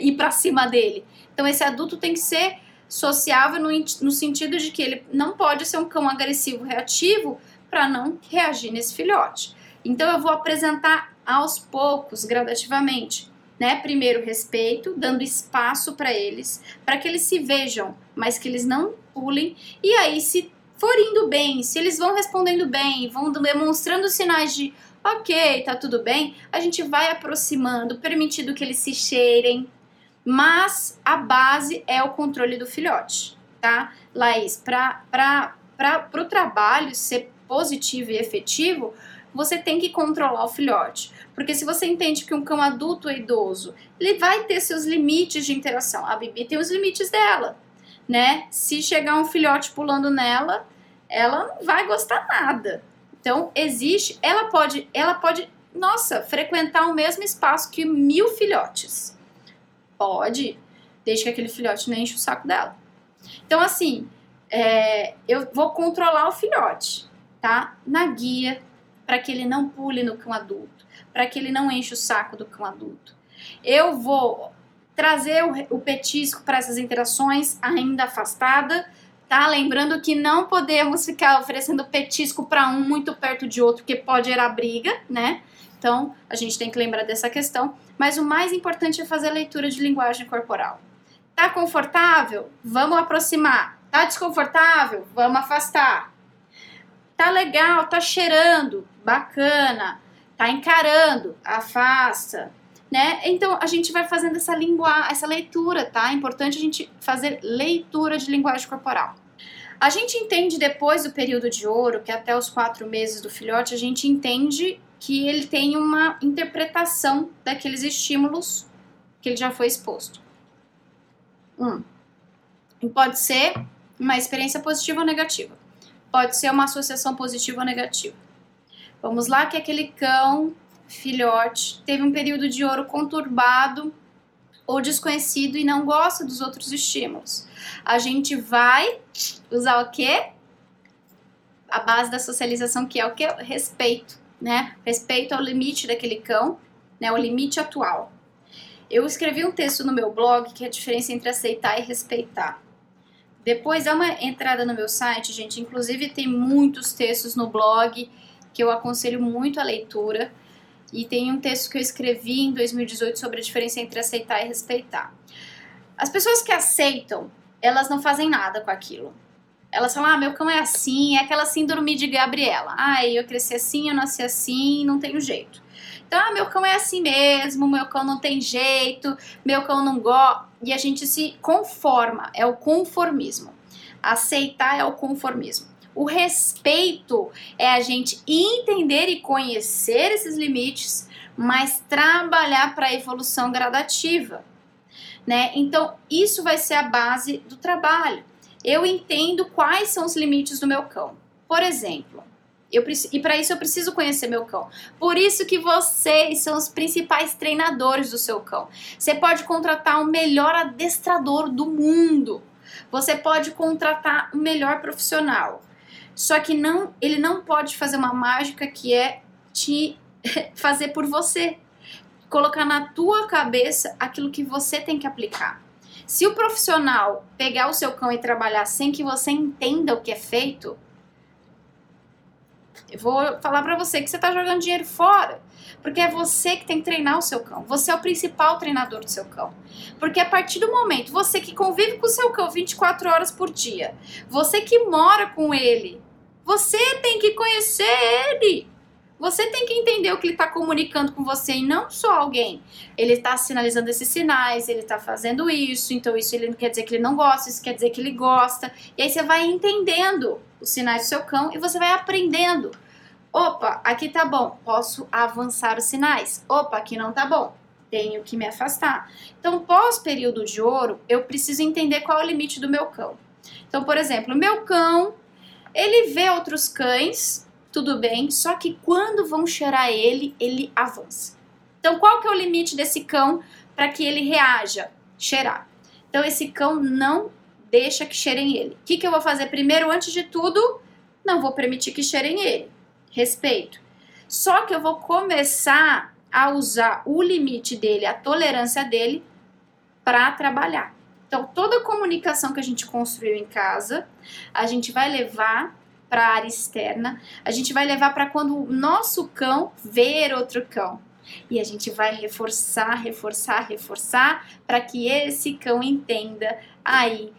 ir para cima dele. Então esse adulto tem que ser sociável no, no sentido de que ele não pode ser um cão agressivo reativo para não reagir nesse filhote. Então eu vou apresentar aos poucos, gradativamente, né? Primeiro respeito, dando espaço para eles, para que eles se vejam, mas que eles não pulem. E aí, se for indo bem, se eles vão respondendo bem, vão demonstrando sinais de ok, tá tudo bem, a gente vai aproximando, permitindo que eles se cheirem, mas a base é o controle do filhote, tá? Laís, para o trabalho ser positivo e efetivo, você tem que controlar o filhote. Porque se você entende que um cão adulto ou idoso, ele vai ter seus limites de interação. A Bibi tem os limites dela, né? Se chegar um filhote pulando nela, ela não vai gostar nada. Então, existe, ela pode, ela pode, nossa, frequentar o mesmo espaço que mil filhotes. Pode, desde que aquele filhote não enche o saco dela. Então, assim, é, eu vou controlar o filhote tá? Na guia, para que ele não pule no cão adulto, para que ele não enche o saco do cão adulto. Eu vou trazer o, o petisco para essas interações ainda afastada, tá? Lembrando que não podemos ficar oferecendo petisco para um muito perto de outro, que pode gerar briga, né? Então, a gente tem que lembrar dessa questão. Mas o mais importante é fazer a leitura de linguagem corporal. Tá confortável? Vamos aproximar. Tá desconfortável? Vamos afastar. Tá legal, tá cheirando, bacana. Tá encarando, afasta. Né? Então a gente vai fazendo essa linguagem, essa leitura, tá? É importante a gente fazer leitura de linguagem corporal. A gente entende depois do período de ouro, que é até os quatro meses do filhote, a gente entende que ele tem uma interpretação daqueles estímulos que ele já foi exposto. Um, pode ser uma experiência positiva ou negativa. Pode ser uma associação positiva ou negativa. Vamos lá que aquele cão filhote teve um período de ouro conturbado ou desconhecido e não gosta dos outros estímulos. A gente vai usar o quê? A base da socialização que é o que? Respeito, né? Respeito ao limite daquele cão, né? O limite atual. Eu escrevi um texto no meu blog que é a diferença entre aceitar e respeitar. Depois dá uma entrada no meu site, gente. Inclusive tem muitos textos no blog que eu aconselho muito a leitura. E tem um texto que eu escrevi em 2018 sobre a diferença entre aceitar e respeitar. As pessoas que aceitam, elas não fazem nada com aquilo. Elas falam, ah, meu cão é assim, é aquela síndrome de Gabriela. Ah, eu cresci assim, eu nasci assim, não tenho jeito. Então, ah, meu cão é assim mesmo, meu cão não tem jeito, meu cão não gosta. E a gente se conforma, é o conformismo. Aceitar é o conformismo. O respeito é a gente entender e conhecer esses limites, mas trabalhar para a evolução gradativa, né? Então, isso vai ser a base do trabalho. Eu entendo quais são os limites do meu cão. Por exemplo, eu, e para isso eu preciso conhecer meu cão. Por isso que vocês são os principais treinadores do seu cão. Você pode contratar o melhor adestrador do mundo. Você pode contratar o melhor profissional. Só que não, ele não pode fazer uma mágica que é te fazer por você. Colocar na tua cabeça aquilo que você tem que aplicar. Se o profissional pegar o seu cão e trabalhar sem que você entenda o que é feito, eu vou falar para você que você está jogando dinheiro fora. Porque é você que tem que treinar o seu cão. Você é o principal treinador do seu cão. Porque a partir do momento, você que convive com o seu cão 24 horas por dia, você que mora com ele, você tem que conhecer ele. Você tem que entender o que ele está comunicando com você e não só alguém. Ele está sinalizando esses sinais, ele está fazendo isso, então isso ele não quer dizer que ele não gosta, isso quer dizer que ele gosta. E aí você vai entendendo os sinais do seu cão e você vai aprendendo. Opa, aqui tá bom, posso avançar os sinais. Opa, aqui não tá bom, tenho que me afastar. Então, pós período de ouro, eu preciso entender qual é o limite do meu cão. Então, por exemplo, meu cão, ele vê outros cães tudo bem, só que quando vão cheirar ele, ele avança. Então, qual que é o limite desse cão para que ele reaja? Cheirar. Então, esse cão não deixa que cheirem ele. O que, que eu vou fazer primeiro, antes de tudo? Não vou permitir que cheirem ele. Respeito. Só que eu vou começar a usar o limite dele, a tolerância dele, para trabalhar. Então, toda a comunicação que a gente construiu em casa, a gente vai levar para a área externa, a gente vai levar para quando o nosso cão ver outro cão. E a gente vai reforçar, reforçar, reforçar para que esse cão entenda aí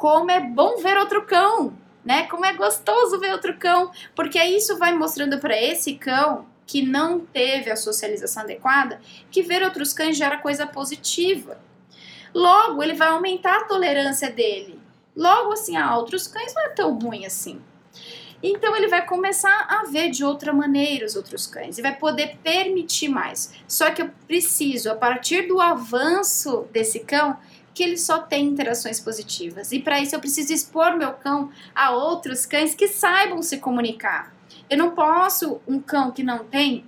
como é bom ver outro cão, né? Como é gostoso ver outro cão, porque isso vai mostrando para esse cão que não teve a socialização adequada, que ver outros cães gera coisa positiva. Logo, ele vai aumentar a tolerância dele. Logo, assim, a outros cães não é tão ruim assim. Então ele vai começar a ver de outra maneira os outros cães e vai poder permitir mais. Só que eu preciso, a partir do avanço desse cão, que ele só tem interações positivas. E para isso eu preciso expor meu cão a outros cães que saibam se comunicar. Eu não posso um cão que não tem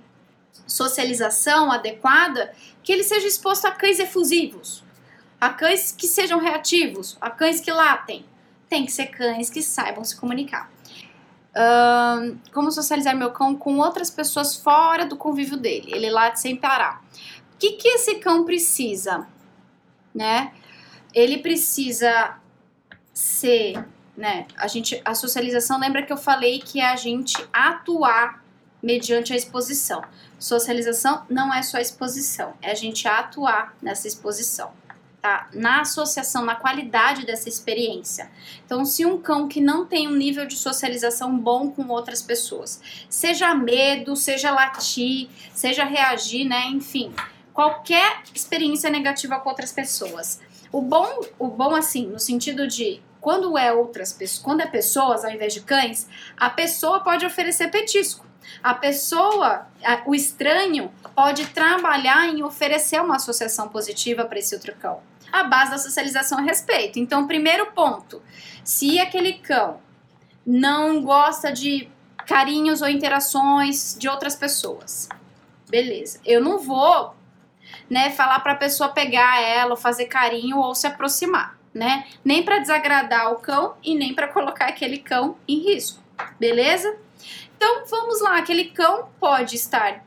socialização adequada que ele seja exposto a cães efusivos, a cães que sejam reativos, a cães que latem. Tem que ser cães que saibam se comunicar. Uh, como socializar meu cão com outras pessoas fora do convívio dele. Ele late sem parar. O que, que esse cão precisa? Né? Ele precisa ser né? A gente, a socialização, lembra que eu falei que é a gente atuar mediante a exposição. Socialização não é só exposição, é a gente atuar nessa exposição. Tá? Na associação, na qualidade dessa experiência. Então, se um cão que não tem um nível de socialização bom com outras pessoas, seja medo, seja latir, seja reagir, né? Enfim, qualquer experiência negativa com outras pessoas. O bom, o bom assim, no sentido de quando é outras pessoas, quando é pessoas ao invés de cães, a pessoa pode oferecer petisco. A pessoa, o estranho, pode trabalhar em oferecer uma associação positiva para esse outro cão. A base da socialização é respeito. Então, primeiro ponto: se aquele cão não gosta de carinhos ou interações de outras pessoas, beleza. Eu não vou, né, falar para a pessoa pegar ela, fazer carinho ou se aproximar, né? Nem para desagradar o cão e nem para colocar aquele cão em risco, beleza? Então vamos lá, aquele cão pode estar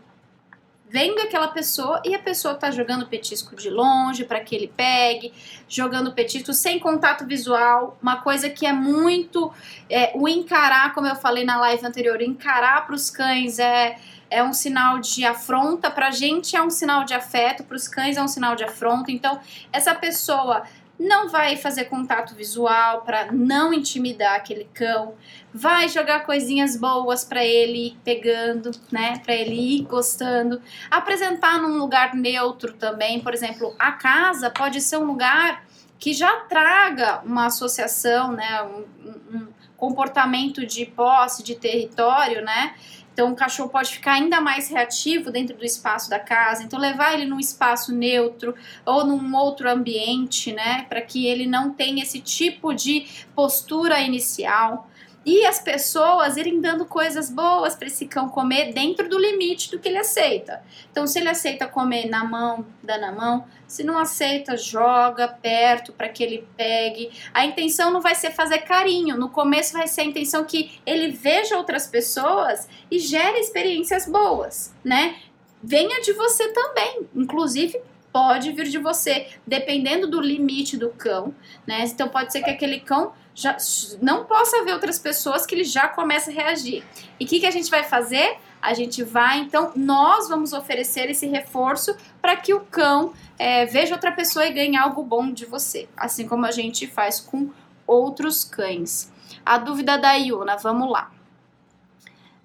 vendo aquela pessoa e a pessoa tá jogando petisco de longe para que ele pegue, jogando petisco sem contato visual, uma coisa que é muito é, o encarar, como eu falei na live anterior, encarar para os cães é é um sinal de afronta, pra gente é um sinal de afeto, para os cães é um sinal de afronta. Então, essa pessoa não vai fazer contato visual para não intimidar aquele cão, vai jogar coisinhas boas para ele ir pegando, né, para ele ir gostando, apresentar num lugar neutro também, por exemplo, a casa pode ser um lugar que já traga uma associação, né, um, um comportamento de posse, de território, né, então, o cachorro pode ficar ainda mais reativo dentro do espaço da casa. Então, levar ele num espaço neutro ou num outro ambiente, né, para que ele não tenha esse tipo de postura inicial e as pessoas irem dando coisas boas para esse cão comer dentro do limite do que ele aceita. Então, se ele aceita comer na mão, dá na mão. Se não aceita, joga perto para que ele pegue. A intenção não vai ser fazer carinho. No começo vai ser a intenção que ele veja outras pessoas e gere experiências boas, né? Venha de você também, inclusive pode vir de você, dependendo do limite do cão, né? Então pode ser que aquele cão já não possa ver outras pessoas que ele já começa a reagir. E o que, que a gente vai fazer? A gente vai, então, nós vamos oferecer esse reforço para que o cão é, veja outra pessoa e ganhe algo bom de você, assim como a gente faz com outros cães. A dúvida da Iuna, vamos lá.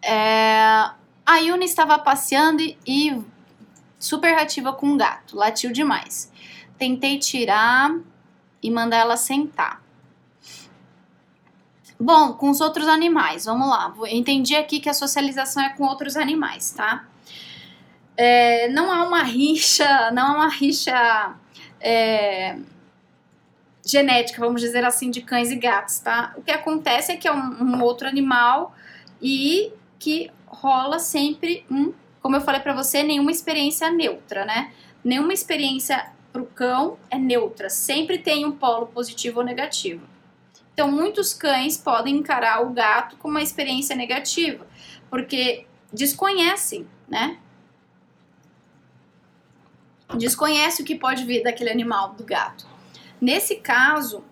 É, a Iuna estava passeando e super ativa com gato, latiu demais. Tentei tirar e mandar ela sentar. Bom, com os outros animais, vamos lá. Entendi aqui que a socialização é com outros animais, tá? É, não há uma rixa, não há uma rixa é, genética, vamos dizer assim, de cães e gatos, tá? O que acontece é que é um, um outro animal e que rola sempre um, como eu falei para você, nenhuma experiência neutra, né? Nenhuma experiência pro cão é neutra, sempre tem um polo positivo ou negativo. Então, muitos cães podem encarar o gato como uma experiência negativa, porque desconhecem, né? Desconhece o que pode vir daquele animal, do gato. Nesse caso,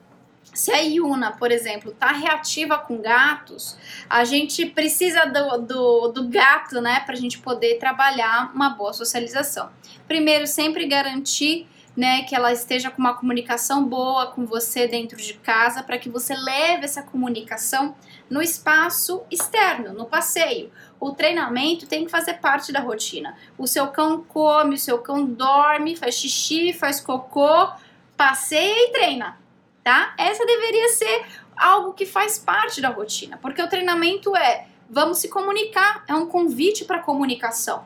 se a Yuna, por exemplo, tá reativa com gatos, a gente precisa do, do, do gato, né, pra gente poder trabalhar uma boa socialização. Primeiro, sempre garantir né, que ela esteja com uma comunicação boa com você dentro de casa, para que você leve essa comunicação no espaço externo, no passeio. O treinamento tem que fazer parte da rotina. O seu cão come, o seu cão dorme, faz xixi, faz cocô, passeia e treina, tá? Essa deveria ser algo que faz parte da rotina, porque o treinamento é vamos se comunicar, é um convite para comunicação.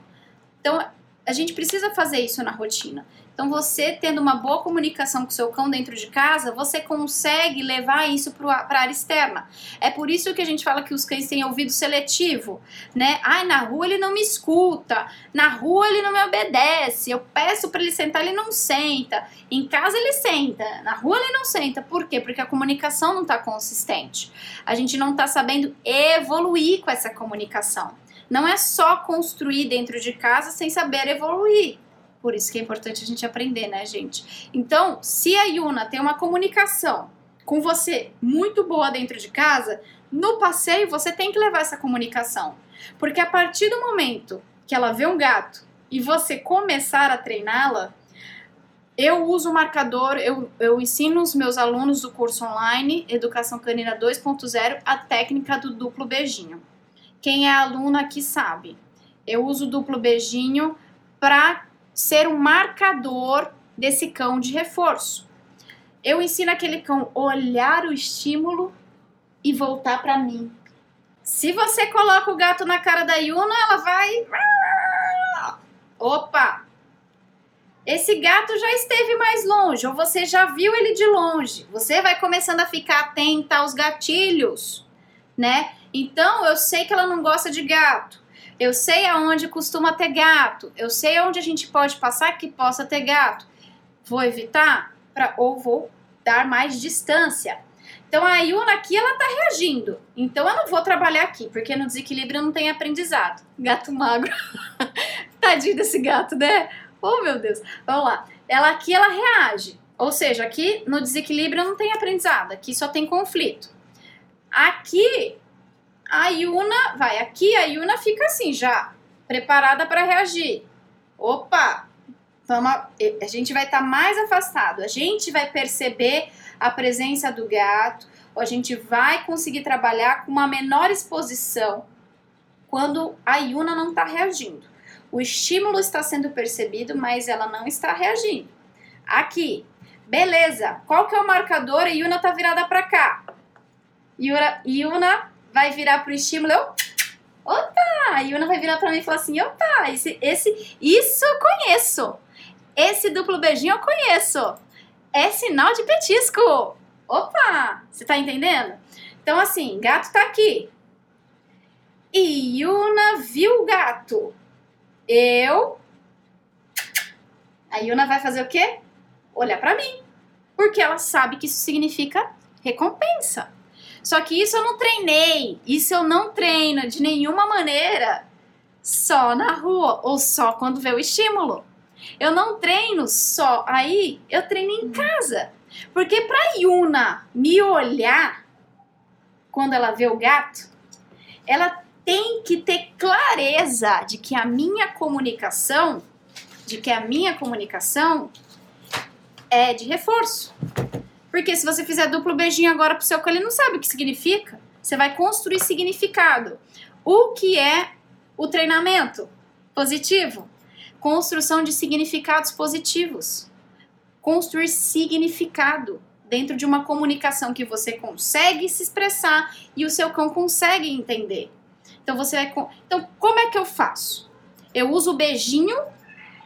Então, a gente precisa fazer isso na rotina. Então, você tendo uma boa comunicação com seu cão dentro de casa, você consegue levar isso para a área externa. É por isso que a gente fala que os cães têm ouvido seletivo, né? Ai, na rua ele não me escuta, na rua ele não me obedece, eu peço para ele sentar, ele não senta, em casa ele senta, na rua ele não senta. Por quê? Porque a comunicação não está consistente. A gente não está sabendo evoluir com essa comunicação. Não é só construir dentro de casa sem saber evoluir. Por isso que é importante a gente aprender, né, gente? Então, se a Yuna tem uma comunicação com você muito boa dentro de casa, no passeio você tem que levar essa comunicação. Porque a partir do momento que ela vê um gato e você começar a treiná-la, eu uso o marcador, eu, eu ensino os meus alunos do curso online Educação Canina 2.0 a técnica do duplo beijinho. Quem é aluno aqui sabe. Eu uso o duplo beijinho para ser um marcador desse cão de reforço. Eu ensino aquele cão olhar o estímulo e voltar para mim. Se você coloca o gato na cara da Yuna, ela vai. Opa! Esse gato já esteve mais longe, ou você já viu ele de longe. Você vai começando a ficar atenta aos gatilhos, né? Então eu sei que ela não gosta de gato. Eu sei aonde costuma ter gato. Eu sei aonde a gente pode passar que possa ter gato. Vou evitar pra, ou vou dar mais distância. Então a Yuna aqui ela tá reagindo. Então eu não vou trabalhar aqui, porque no desequilíbrio não tem aprendizado. Gato magro. Tadinho desse gato, né? Oh meu Deus. Vamos lá. Ela aqui ela reage. Ou seja, aqui no desequilíbrio não tem aprendizado, aqui só tem conflito. Aqui a Yuna vai aqui, a Yuna fica assim já, preparada para reagir. Opa, vamos, a gente vai estar tá mais afastado, a gente vai perceber a presença do gato, ou a gente vai conseguir trabalhar com uma menor exposição quando a Yuna não está reagindo. O estímulo está sendo percebido, mas ela não está reagindo. Aqui, beleza. Qual que é o marcador? A Yuna está virada para cá. Yuna, Yuna vai virar pro estímulo, eu opa! A Yuna vai virar para mim e falar assim, opa, esse, esse, isso eu conheço. Esse duplo beijinho eu conheço. É sinal de petisco. Opa! Você tá entendendo? Então, assim, gato tá aqui. E Yuna viu o gato. Eu. A Yuna vai fazer o quê? Olhar para mim. Porque ela sabe que isso significa recompensa. Só que isso eu não treinei. Isso eu não treino de nenhuma maneira só na rua ou só quando vê o estímulo. Eu não treino só aí, eu treino em casa. Porque para Yuna me olhar quando ela vê o gato, ela tem que ter clareza de que a minha comunicação, de que a minha comunicação é de reforço. Porque se você fizer duplo beijinho agora pro seu cão, ele não sabe o que significa. Você vai construir significado. O que é o treinamento positivo? Construção de significados positivos. Construir significado dentro de uma comunicação que você consegue se expressar e o seu cão consegue entender. Então você vai. Então, como é que eu faço? Eu uso o beijinho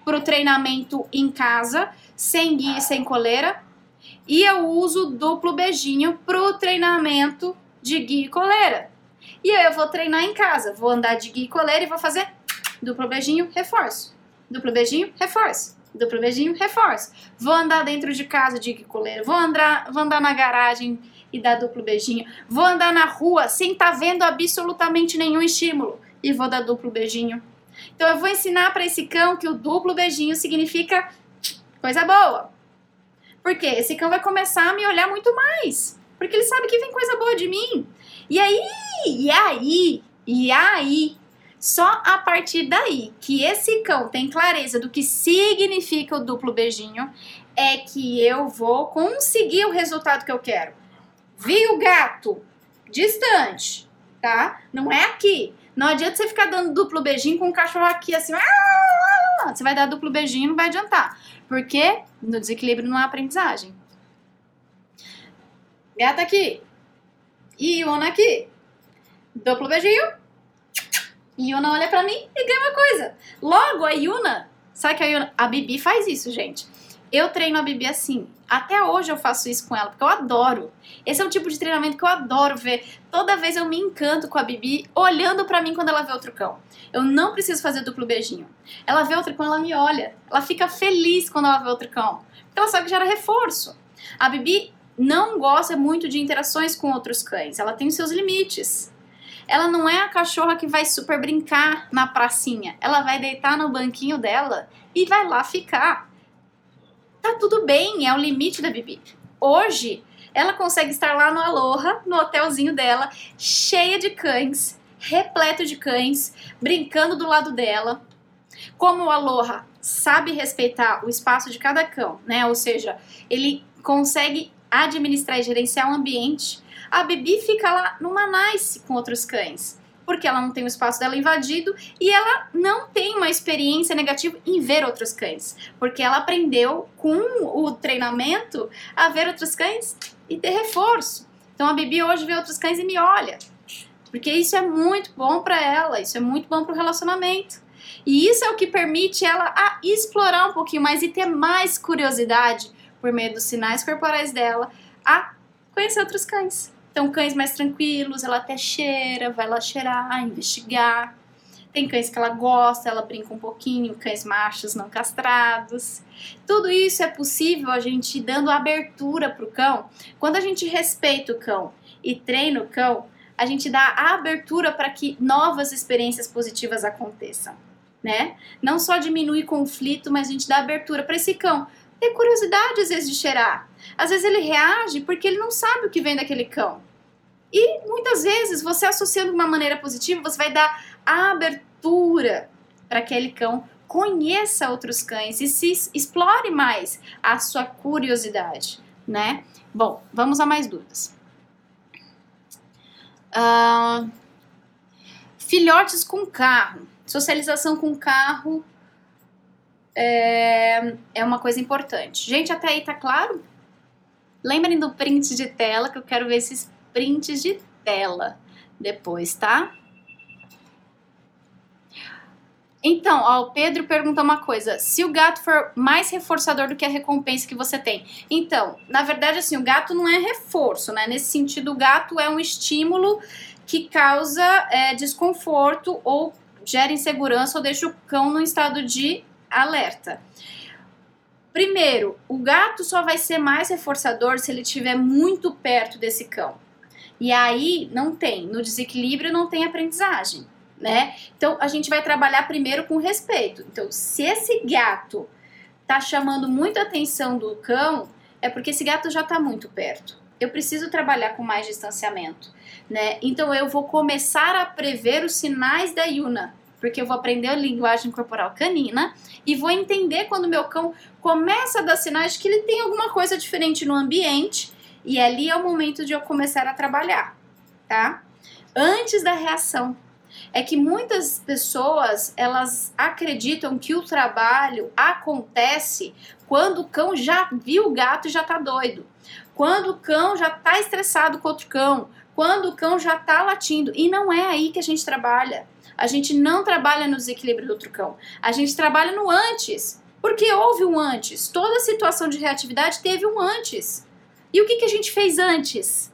para o treinamento em casa, sem guia sem coleira. E eu uso duplo beijinho para o treinamento de guia e coleira. E aí eu vou treinar em casa, vou andar de guia e coleira e vou fazer duplo beijinho, reforço. Duplo beijinho, reforço. Duplo beijinho, reforço. Vou andar dentro de casa de guia e coleira, vou andar, vou andar na garagem e dar duplo beijinho. Vou andar na rua sem estar tá vendo absolutamente nenhum estímulo e vou dar duplo beijinho. Então eu vou ensinar para esse cão que o duplo beijinho significa coisa boa. Porque esse cão vai começar a me olhar muito mais, porque ele sabe que vem coisa boa de mim. E aí, e aí, e aí, só a partir daí que esse cão tem clareza do que significa o duplo beijinho, é que eu vou conseguir o resultado que eu quero. Vi o gato distante, tá? Não é aqui. Não adianta você ficar dando duplo beijinho com o cachorro aqui assim. Você vai dar duplo beijinho não vai adiantar. Porque no desequilíbrio não há aprendizagem. Gata aqui. Iona aqui. Duplo beijinho. Yuna olha pra mim e ganha uma coisa. Logo, a Yuna. Sabe que a Yuna. A Bibi faz isso, gente. Eu treino a Bibi assim. Até hoje eu faço isso com ela, porque eu adoro. Esse é um tipo de treinamento que eu adoro ver. Toda vez eu me encanto com a Bibi olhando para mim quando ela vê outro cão. Eu não preciso fazer duplo beijinho. Ela vê outro cão, ela me olha. Ela fica feliz quando ela vê outro cão. Porque ela sabe que gera reforço. A Bibi não gosta muito de interações com outros cães. Ela tem os seus limites. Ela não é a cachorra que vai super brincar na pracinha. Ela vai deitar no banquinho dela e vai lá ficar tá tudo bem, é o limite da Bibi. Hoje, ela consegue estar lá no Aloha, no hotelzinho dela, cheia de cães, repleto de cães, brincando do lado dela. Como o Aloha sabe respeitar o espaço de cada cão, né? Ou seja, ele consegue administrar e gerenciar o ambiente. A Bibi fica lá numa nice com outros cães porque ela não tem o espaço dela invadido e ela não tem uma experiência negativa em ver outros cães, porque ela aprendeu com o treinamento a ver outros cães e ter reforço. Então a Bibi hoje vê outros cães e me olha, porque isso é muito bom para ela, isso é muito bom para o relacionamento. E isso é o que permite ela a explorar um pouquinho mais e ter mais curiosidade por meio dos sinais corporais dela a conhecer outros cães. Então, cães mais tranquilos, ela até cheira, vai lá cheirar, investigar. Tem cães que ela gosta, ela brinca um pouquinho, cães machos não castrados. Tudo isso é possível a gente dando abertura para o cão. Quando a gente respeita o cão e treina o cão, a gente dá a abertura para que novas experiências positivas aconteçam, né? Não só diminuir conflito, mas a gente dá abertura para esse cão ter curiosidade às vezes de cheirar. Às vezes ele reage porque ele não sabe o que vem daquele cão. E muitas vezes você associando de uma maneira positiva, você vai dar abertura para aquele cão conheça outros cães e se explore mais a sua curiosidade, né? Bom, vamos a mais dúvidas. Uh, filhotes com carro, socialização com carro é, é uma coisa importante. Gente, até aí tá claro? Lembrem do print de tela que eu quero ver esses prints de tela depois, tá? Então, ó, o Pedro pergunta uma coisa: se o gato for mais reforçador do que a recompensa que você tem. Então, na verdade, assim, o gato não é reforço, né? Nesse sentido, o gato é um estímulo que causa é, desconforto ou gera insegurança ou deixa o cão num estado de alerta. Primeiro, o gato só vai ser mais reforçador se ele estiver muito perto desse cão. E aí não tem, no desequilíbrio não tem aprendizagem, né? Então a gente vai trabalhar primeiro com respeito. Então, se esse gato tá chamando muita atenção do cão, é porque esse gato já tá muito perto. Eu preciso trabalhar com mais distanciamento, né? Então eu vou começar a prever os sinais da Yuna, porque eu vou aprender a linguagem corporal canina e vou entender quando meu cão começa a dar sinais de que ele tem alguma coisa diferente no ambiente e ali é o momento de eu começar a trabalhar, tá? Antes da reação. É que muitas pessoas, elas acreditam que o trabalho acontece quando o cão já viu o gato e já tá doido. Quando o cão já tá estressado com outro cão, quando o cão já tá latindo. E não é aí que a gente trabalha. A gente não trabalha no desequilíbrio do outro cão. A gente trabalha no antes. Porque houve um antes. Toda situação de reatividade teve um antes. E o que, que a gente fez antes?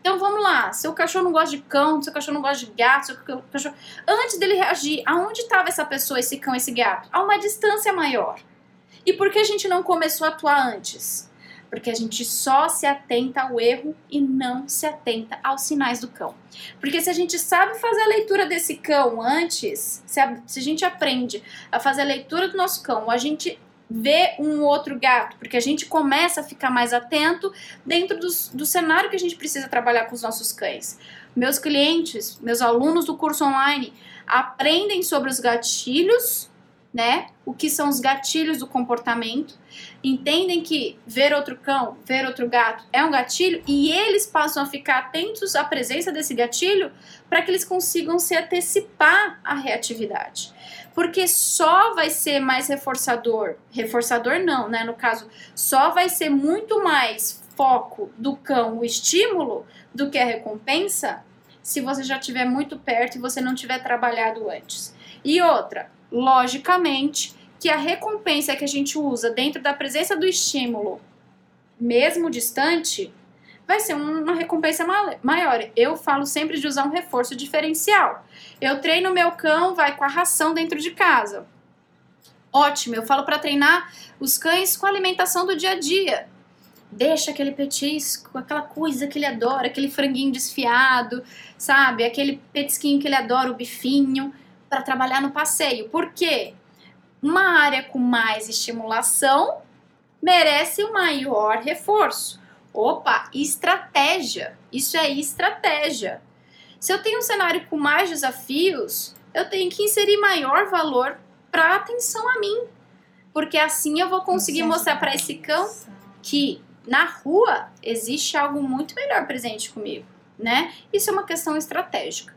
Então vamos lá, seu cachorro não gosta de cão, seu cachorro não gosta de gato, seu cachorro... Antes dele reagir, aonde estava essa pessoa, esse cão, esse gato? A uma distância maior. E por que a gente não começou a atuar antes? Porque a gente só se atenta ao erro e não se atenta aos sinais do cão. Porque se a gente sabe fazer a leitura desse cão antes, se a, se a gente aprende a fazer a leitura do nosso cão, a gente vê um outro gato, porque a gente começa a ficar mais atento dentro do cenário que a gente precisa trabalhar com os nossos cães. Meus clientes, meus alunos do curso online aprendem sobre os gatilhos né? O que são os gatilhos do comportamento, entendem que ver outro cão, ver outro gato é um gatilho e eles passam a ficar atentos à presença desse gatilho para que eles consigam se antecipar à reatividade. Porque só vai ser mais reforçador, reforçador não, né? No caso, só vai ser muito mais foco do cão o estímulo do que a recompensa se você já estiver muito perto e você não tiver trabalhado antes. E outra, logicamente, que a recompensa que a gente usa dentro da presença do estímulo, mesmo distante, vai ser uma recompensa maior. Eu falo sempre de usar um reforço diferencial. Eu treino meu cão, vai com a ração dentro de casa. Ótimo, eu falo para treinar os cães com a alimentação do dia a dia. Deixa aquele petisco, aquela coisa que ele adora, aquele franguinho desfiado, sabe? Aquele petisquinho que ele adora, o bifinho para trabalhar no passeio. Por quê? Uma área com mais estimulação merece um maior reforço. Opa, estratégia. Isso é estratégia. Se eu tenho um cenário com mais desafios, eu tenho que inserir maior valor para atenção a mim. Porque assim eu vou conseguir mostrar para esse cão que na rua existe algo muito melhor presente comigo, né? Isso é uma questão estratégica.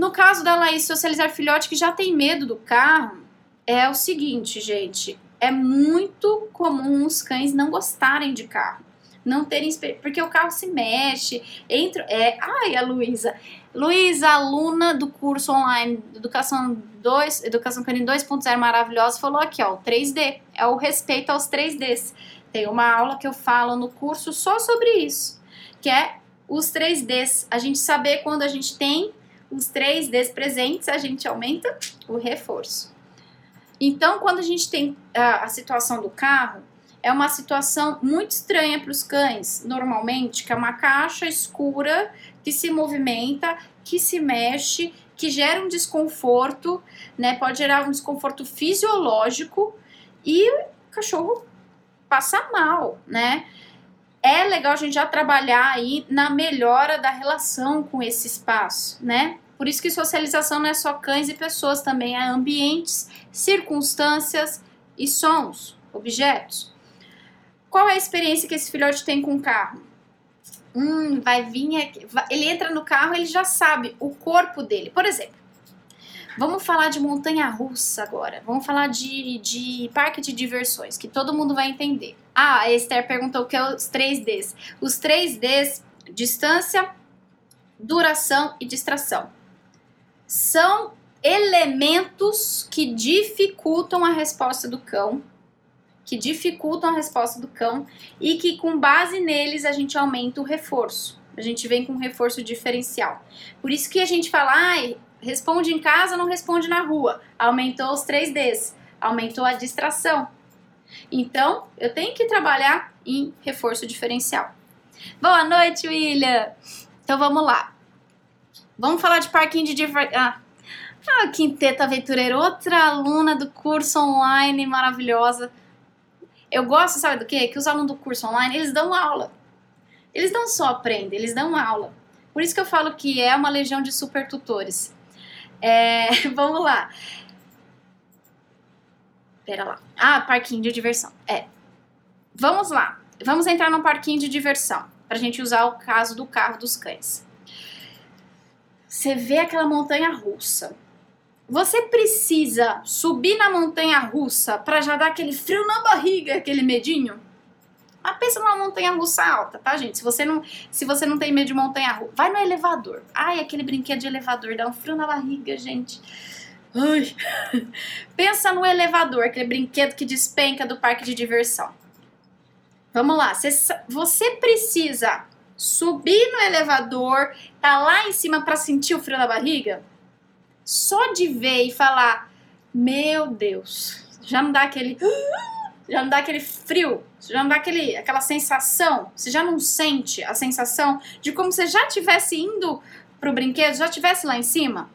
No caso da Laís socializar filhote que já tem medo do carro, é o seguinte, gente, é muito comum os cães não gostarem de carro não terem porque o carro se mexe, entra, é, ai, a Luísa, Luísa, aluna do curso online Educação 2, Educação Canina 2.0 maravilhosa, falou aqui, ó, o 3D, é o respeito aos 3Ds. Tem uma aula que eu falo no curso só sobre isso, que é os 3Ds. A gente saber quando a gente tem os 3Ds presentes, a gente aumenta o reforço. Então, quando a gente tem a, a situação do carro, é uma situação muito estranha para os cães, normalmente, que é uma caixa escura que se movimenta, que se mexe, que gera um desconforto, né? Pode gerar um desconforto fisiológico e o cachorro passa mal, né? É legal a gente já trabalhar aí na melhora da relação com esse espaço, né? Por isso que socialização não é só cães e pessoas, também é ambientes, circunstâncias e sons, objetos. Qual é a experiência que esse filhote tem com o carro? Hum, vai vir aqui. Ele entra no carro, ele já sabe o corpo dele. Por exemplo, vamos falar de montanha russa agora. Vamos falar de, de parque de diversões, que todo mundo vai entender. Ah, a Esther perguntou o que é os 3Ds. Os 3Ds, distância, duração e distração. São elementos que dificultam a resposta do cão que dificultam a resposta do cão e que com base neles a gente aumenta o reforço. A gente vem com um reforço diferencial. Por isso que a gente fala, ah, responde em casa, não responde na rua. Aumentou os 3Ds, aumentou a distração. Então, eu tenho que trabalhar em reforço diferencial. Boa noite, William! Então vamos lá. Vamos falar de parquinho de diversão. Ah, a Quinteta Aventureira, outra aluna do curso online maravilhosa. Eu gosto, sabe do quê? Que os alunos do curso online, eles dão aula. Eles não só aprendem, eles dão aula. Por isso que eu falo que é uma legião de super tutores. É, vamos lá. Pera lá. Ah, parquinho de diversão. É. Vamos lá. Vamos entrar no parquinho de diversão. Pra gente usar o caso do carro dos cães. Você vê aquela montanha russa. Você precisa subir na montanha russa para já dar aquele frio na barriga, aquele medinho? Mas pensa numa montanha russa alta, tá, gente? Se você não, se você não tem medo de montanha russa, vai no elevador. Ai, aquele brinquedo de elevador dá um frio na barriga, gente. Ai. Pensa no elevador, aquele brinquedo que despenca do parque de diversão. Vamos lá, você, você precisa subir no elevador, tá lá em cima para sentir o frio na barriga? só de ver e falar, meu Deus, já não dá aquele. Já não dá aquele frio, já não dá aquele, aquela sensação, você já não sente a sensação de como se já tivesse indo pro brinquedo, já tivesse lá em cima?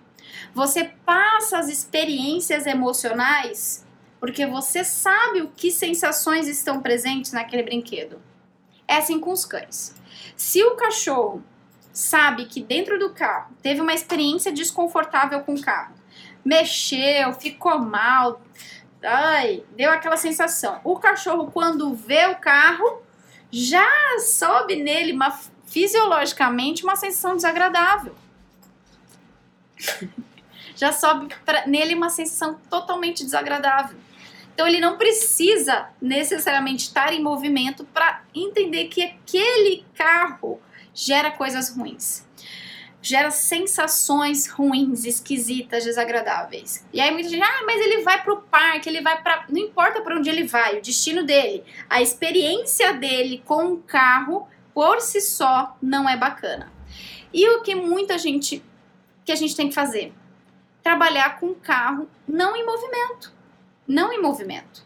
Você passa as experiências emocionais porque você sabe o que sensações estão presentes naquele brinquedo. É assim com os cães. Se o cachorro sabe que dentro do carro teve uma experiência desconfortável com o carro, mexeu, ficou mal, ai, deu aquela sensação. O cachorro, quando vê o carro, já sobe nele uma, fisiologicamente uma sensação desagradável. Já sobe pra, nele uma sensação totalmente desagradável. Então ele não precisa necessariamente estar em movimento para entender que aquele carro gera coisas ruins. Gera sensações ruins, esquisitas, desagradáveis. E aí muita gente, ah, mas ele vai pro parque, ele vai para, não importa para onde ele vai, o destino dele, a experiência dele com o carro por si só não é bacana. E o que muita gente que a gente tem que fazer? Trabalhar com o carro não em movimento. Não em movimento.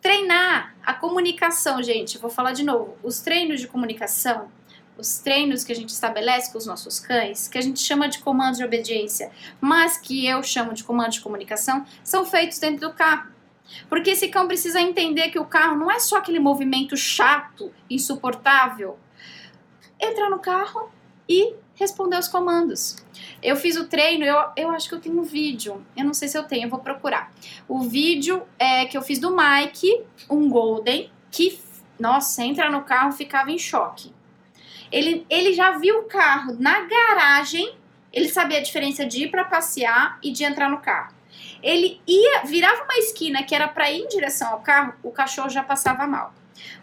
Treinar a comunicação, gente. Vou falar de novo. Os treinos de comunicação os treinos que a gente estabelece com os nossos cães, que a gente chama de comandos de obediência, mas que eu chamo de comandos de comunicação, são feitos dentro do carro. Porque esse cão precisa entender que o carro não é só aquele movimento chato, insuportável. Entrar no carro e responder os comandos. Eu fiz o treino, eu, eu acho que eu tenho um vídeo, eu não sei se eu tenho, eu vou procurar. O vídeo é que eu fiz do Mike, um Golden, que, nossa, entra no carro ficava em choque. Ele, ele já viu o carro na garagem, ele sabia a diferença de ir para passear e de entrar no carro. Ele ia, virava uma esquina que era para ir em direção ao carro, o cachorro já passava mal.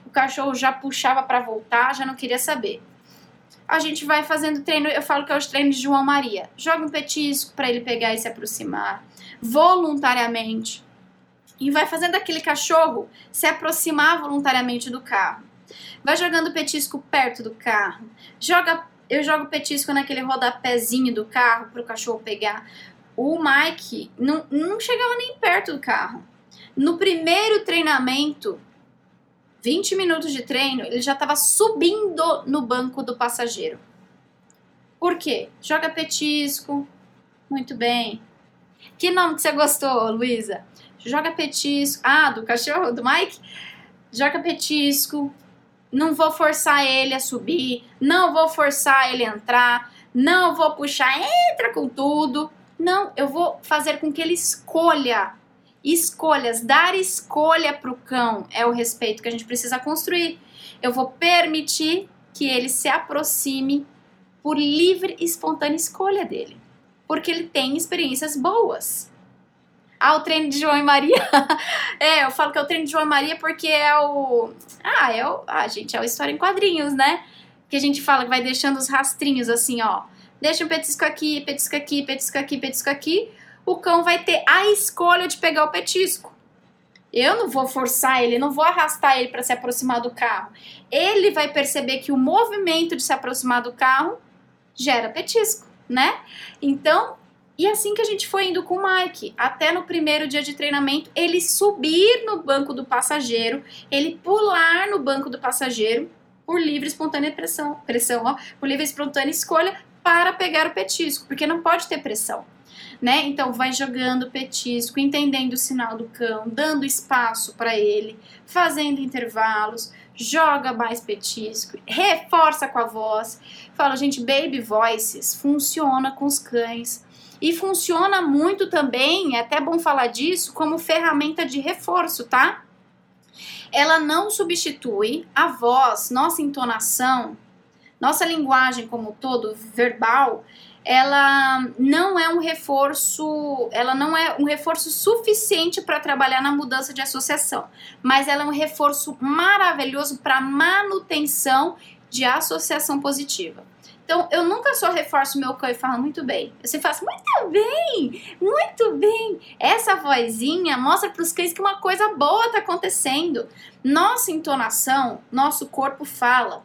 O cachorro já puxava para voltar, já não queria saber. A gente vai fazendo treino, eu falo que é os treinos de João Maria. Joga um petisco para ele pegar e se aproximar, voluntariamente. E vai fazendo aquele cachorro se aproximar voluntariamente do carro. Vai jogando petisco perto do carro. Joga, eu jogo petisco naquele rodapézinho do carro para o cachorro pegar o Mike não, não chegava nem perto do carro. No primeiro treinamento, 20 minutos de treino, ele já estava subindo no banco do passageiro. Por quê? Joga petisco. Muito bem. Que nome que você gostou, Luísa? Joga petisco. Ah, do cachorro, do Mike? Joga petisco. Não vou forçar ele a subir. Não vou forçar ele a entrar. Não vou puxar. Entra com tudo. Não, eu vou fazer com que ele escolha. Escolhas, dar escolha para o cão é o respeito que a gente precisa construir. Eu vou permitir que ele se aproxime por livre e espontânea escolha dele, porque ele tem experiências boas. Ah, o treino de João e Maria. é, eu falo que é o treino de João e Maria porque é o. Ah, é o. Ah, gente, é o história em quadrinhos, né? Que a gente fala que vai deixando os rastrinhos assim, ó deixa um petisco aqui, petisco aqui, petisco aqui, petisco aqui, o cão vai ter a escolha de pegar o petisco. Eu não vou forçar ele, não vou arrastar ele para se aproximar do carro. Ele vai perceber que o movimento de se aproximar do carro gera petisco, né? Então, e assim que a gente foi indo com o Mike, até no primeiro dia de treinamento, ele subir no banco do passageiro, ele pular no banco do passageiro por livre espontânea pressão, pressão, ó, por livre espontânea escolha, para pegar o petisco, porque não pode ter pressão. Né? Então vai jogando petisco, entendendo o sinal do cão, dando espaço para ele, fazendo intervalos, joga mais petisco, reforça com a voz. Fala, gente, baby voices funciona com os cães. E funciona muito também, é até bom falar disso, como ferramenta de reforço, tá? Ela não substitui a voz, nossa entonação, nossa linguagem como todo, verbal, ela não é um reforço, ela não é um reforço suficiente para trabalhar na mudança de associação, mas ela é um reforço maravilhoso para manutenção de associação positiva. Então, eu nunca só reforço meu cão e falo muito bem. Eu sempre faço muito bem, muito bem. Essa vozinha mostra para os cães que uma coisa boa está acontecendo. Nossa entonação, nosso corpo fala.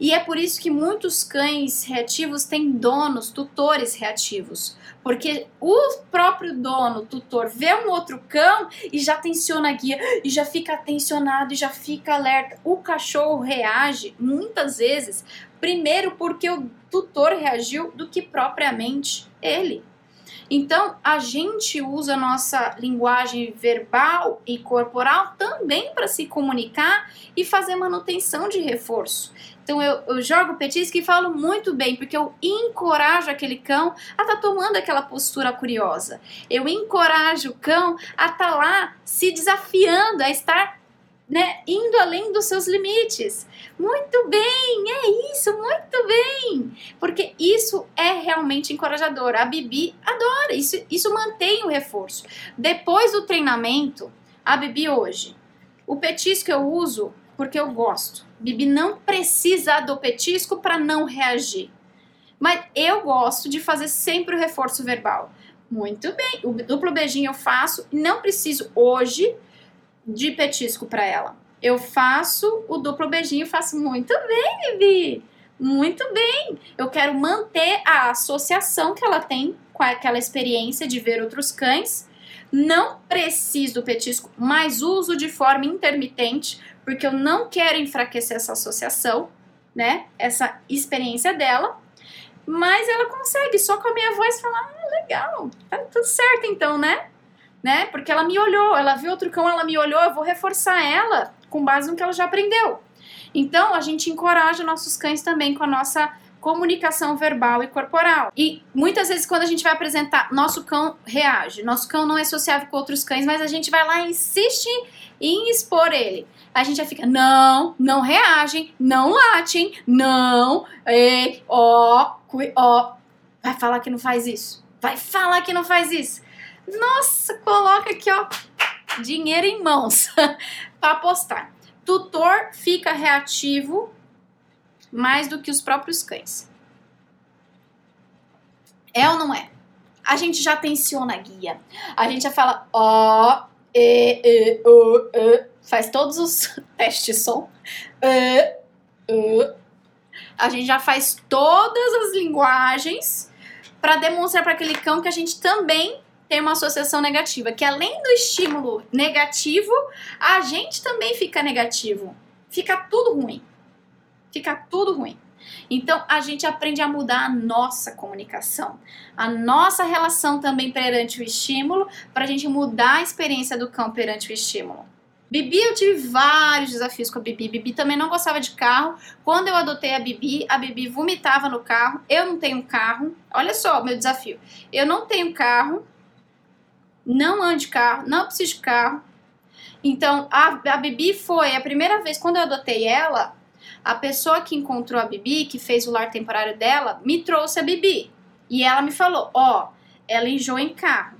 E é por isso que muitos cães reativos têm donos, tutores reativos. Porque o próprio dono, tutor, vê um outro cão e já tensiona a guia, e já fica atencionado, e já fica alerta. O cachorro reage muitas vezes, primeiro porque o tutor reagiu, do que propriamente ele. Então, a gente usa nossa linguagem verbal e corporal também para se comunicar e fazer manutenção de reforço. Então eu, eu jogo petisco e falo muito bem, porque eu encorajo aquele cão a estar tá tomando aquela postura curiosa. Eu encorajo o cão a estar tá lá se desafiando, a estar né, indo além dos seus limites. Muito bem, é isso, muito bem. Porque isso é realmente encorajador. A Bibi adora, isso, isso mantém o reforço. Depois do treinamento, a Bibi hoje, o petisco eu uso porque eu gosto. Bibi não precisa do petisco para não reagir. Mas eu gosto de fazer sempre o reforço verbal. Muito bem, o duplo beijinho eu faço, não preciso hoje de petisco para ela. Eu faço o duplo beijinho, faço muito bem, Bibi. Muito bem. Eu quero manter a associação que ela tem com aquela experiência de ver outros cães. Não preciso do petisco, mas uso de forma intermitente porque eu não quero enfraquecer essa associação, né? Essa experiência dela. Mas ela consegue só com a minha voz falar: ah, legal, tá tudo certo então, né? né? Porque ela me olhou, ela viu outro cão, ela me olhou, eu vou reforçar ela com base no que ela já aprendeu. Então, a gente encoraja nossos cães também com a nossa comunicação verbal e corporal. E muitas vezes quando a gente vai apresentar, nosso cão reage. Nosso cão não é sociável com outros cães, mas a gente vai lá e insiste em expor ele. A gente já fica, não, não reagem, não latem, não, e, ó, ó, vai falar que não faz isso. Vai falar que não faz isso. Nossa, coloca aqui, ó, dinheiro em mãos para apostar. Tutor fica reativo mais do que os próprios cães. É ou não é? A gente já tensiona a guia. A gente já fala ó, e, e, o, e, faz todos os testes de som. E, e. A gente já faz todas as linguagens para demonstrar para aquele cão que a gente também tem uma associação negativa, que além do estímulo negativo, a gente também fica negativo. Fica tudo ruim. Fica tudo ruim. Então a gente aprende a mudar a nossa comunicação, a nossa relação também perante o estímulo, para a gente mudar a experiência do cão perante o estímulo. Bibi, eu tive vários desafios com a Bibi. Bibi também não gostava de carro. Quando eu adotei a Bibi, a Bibi vomitava no carro. Eu não tenho carro. Olha só o meu desafio. Eu não tenho carro, não ando de carro, não preciso de carro. Então, a, a Bibi foi a primeira vez, quando eu adotei ela, a pessoa que encontrou a Bibi, que fez o lar temporário dela, me trouxe a Bibi. E ela me falou: Ó, oh, ela enjoa em carro.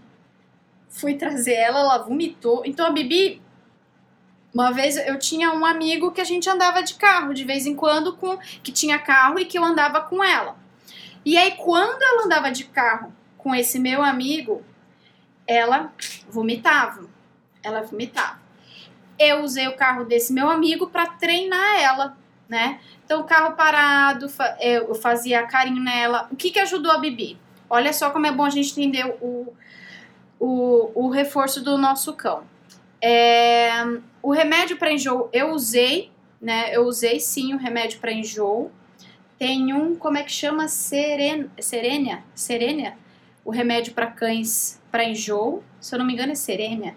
Fui trazer ela, ela vomitou. Então a Bibi. Uma vez eu tinha um amigo que a gente andava de carro de vez em quando, com que tinha carro e que eu andava com ela. E aí, quando ela andava de carro com esse meu amigo, ela vomitava. Ela vomitava. Eu usei o carro desse meu amigo para treinar ela, né? Então, o carro parado, eu fazia carinho nela. O que, que ajudou a Bibi? Olha só como é bom a gente entender o, o, o reforço do nosso cão. É, o remédio para enjoo eu usei, né? Eu usei sim o remédio para enjoo. Tem um, como é que chama? Seren, serênia? Serênia? O remédio para cães para enjoo. Se eu não me engano, é Serênia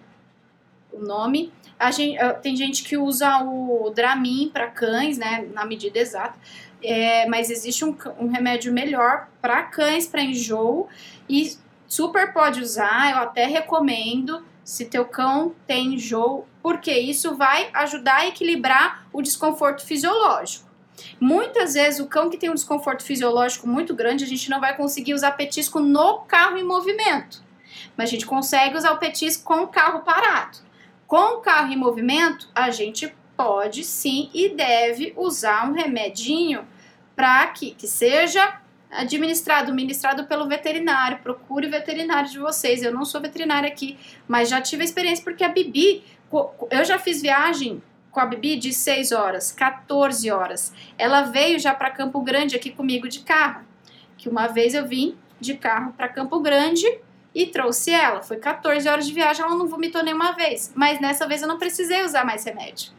o nome. Gente, tem gente que usa o Dramin para cães, né? Na medida exata. É, mas existe um, um remédio melhor para cães para enjoo e super pode usar. Eu até recomendo se teu cão tem enjoo, porque isso vai ajudar a equilibrar o desconforto fisiológico. Muitas vezes o cão que tem um desconforto fisiológico muito grande, a gente não vai conseguir usar petisco no carro em movimento. Mas a gente consegue usar o petisco com o carro parado. Com o carro em movimento, a gente pode sim e deve usar um remedinho para que, que seja administrado, ministrado pelo veterinário. Procure o veterinário de vocês. Eu não sou veterinária aqui, mas já tive a experiência porque a Bibi, eu já fiz viagem com a Bibi de 6 horas, 14 horas. Ela veio já para Campo Grande aqui comigo de carro. Que uma vez eu vim de carro para Campo Grande e trouxe ela. Foi 14 horas de viagem, ela não vomitou nenhuma vez. Mas nessa vez eu não precisei usar mais remédio.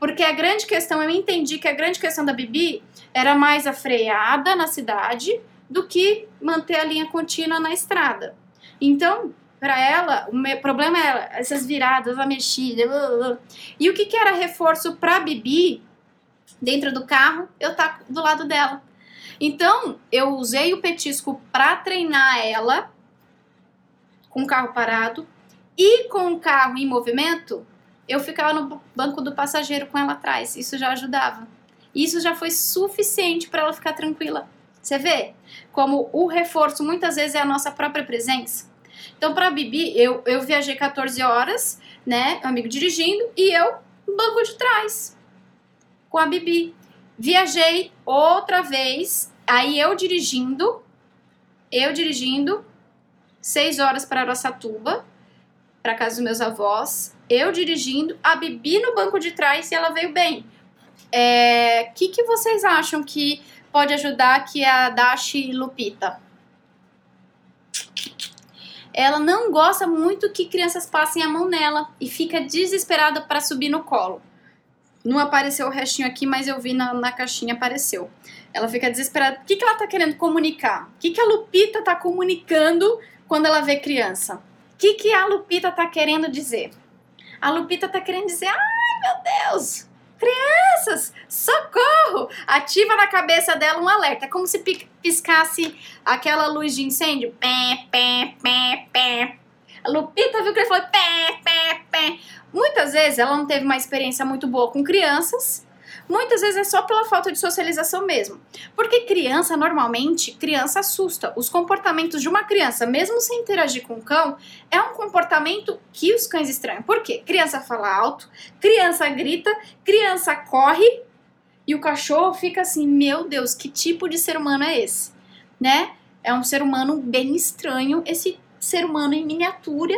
Porque a grande questão, eu entendi que a grande questão da Bibi era mais a freada na cidade do que manter a linha contínua na estrada. Então, para ela, o problema era essas viradas, a mexida. Blá, blá. E o que, que era reforço para Bibi dentro do carro? Eu tá do lado dela. Então, eu usei o petisco para treinar ela com o carro parado e com o carro em movimento, eu ficava no banco do passageiro com ela atrás. Isso já ajudava. Isso já foi suficiente para ela ficar tranquila. Você vê como o reforço muitas vezes é a nossa própria presença. Então, para a Bibi, eu, eu viajei 14 horas, né? Amigo dirigindo e eu no banco de trás com a Bibi. Viajei outra vez, aí eu dirigindo, eu dirigindo, seis horas para Araçatuba, para casa dos meus avós, eu dirigindo, a Bibi no banco de trás e ela veio bem. O é, que, que vocês acham que pode ajudar aqui a Dashi Lupita? Ela não gosta muito que crianças passem a mão nela e fica desesperada para subir no colo. Não apareceu o restinho aqui, mas eu vi na, na caixinha, apareceu. Ela fica desesperada. O que, que ela tá querendo comunicar? O que, que a Lupita tá comunicando quando ela vê criança. O que, que a Lupita tá querendo dizer? A Lupita tá querendo dizer, ai meu Deus, crianças, socorro! Ativa na cabeça dela um alerta, é como se piscasse aquela luz de incêndio. Pé, pé, pé, pé. A Lupita viu que ele falou pé, pé, pé. Muitas vezes ela não teve uma experiência muito boa com crianças Muitas vezes é só pela falta de socialização mesmo. Porque criança, normalmente, criança assusta. Os comportamentos de uma criança, mesmo sem interagir com o cão, é um comportamento que os cães estranham. Por quê? Criança fala alto, criança grita, criança corre e o cachorro fica assim: meu Deus, que tipo de ser humano é esse? Né? É um ser humano bem estranho, esse ser humano em miniatura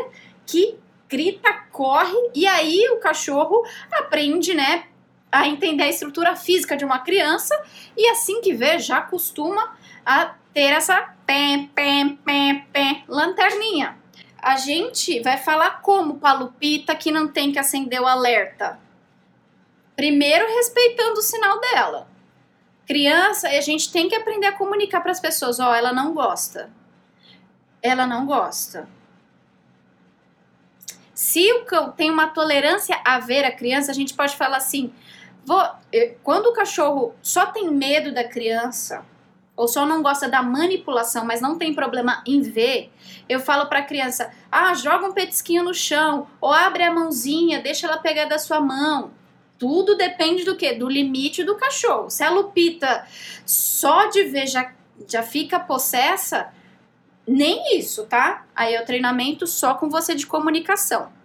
que grita, corre e aí o cachorro aprende, né, a entender a estrutura física de uma criança e assim que vê já costuma a ter essa pé, pé, pé, pé, lanterninha. A gente vai falar como para Lupita que não tem que acender o alerta. Primeiro respeitando o sinal dela. Criança, a gente tem que aprender a comunicar para as pessoas, ó, oh, ela não gosta. Ela não gosta. Se o cão tem uma tolerância a ver a criança, a gente pode falar assim: quando o cachorro só tem medo da criança, ou só não gosta da manipulação, mas não tem problema em ver, eu falo para a criança: ah, joga um petisquinho no chão, ou abre a mãozinha, deixa ela pegar da sua mão. Tudo depende do que? Do limite do cachorro. Se a Lupita só de ver já, já fica possessa, nem isso, tá? Aí é o treinamento só com você de comunicação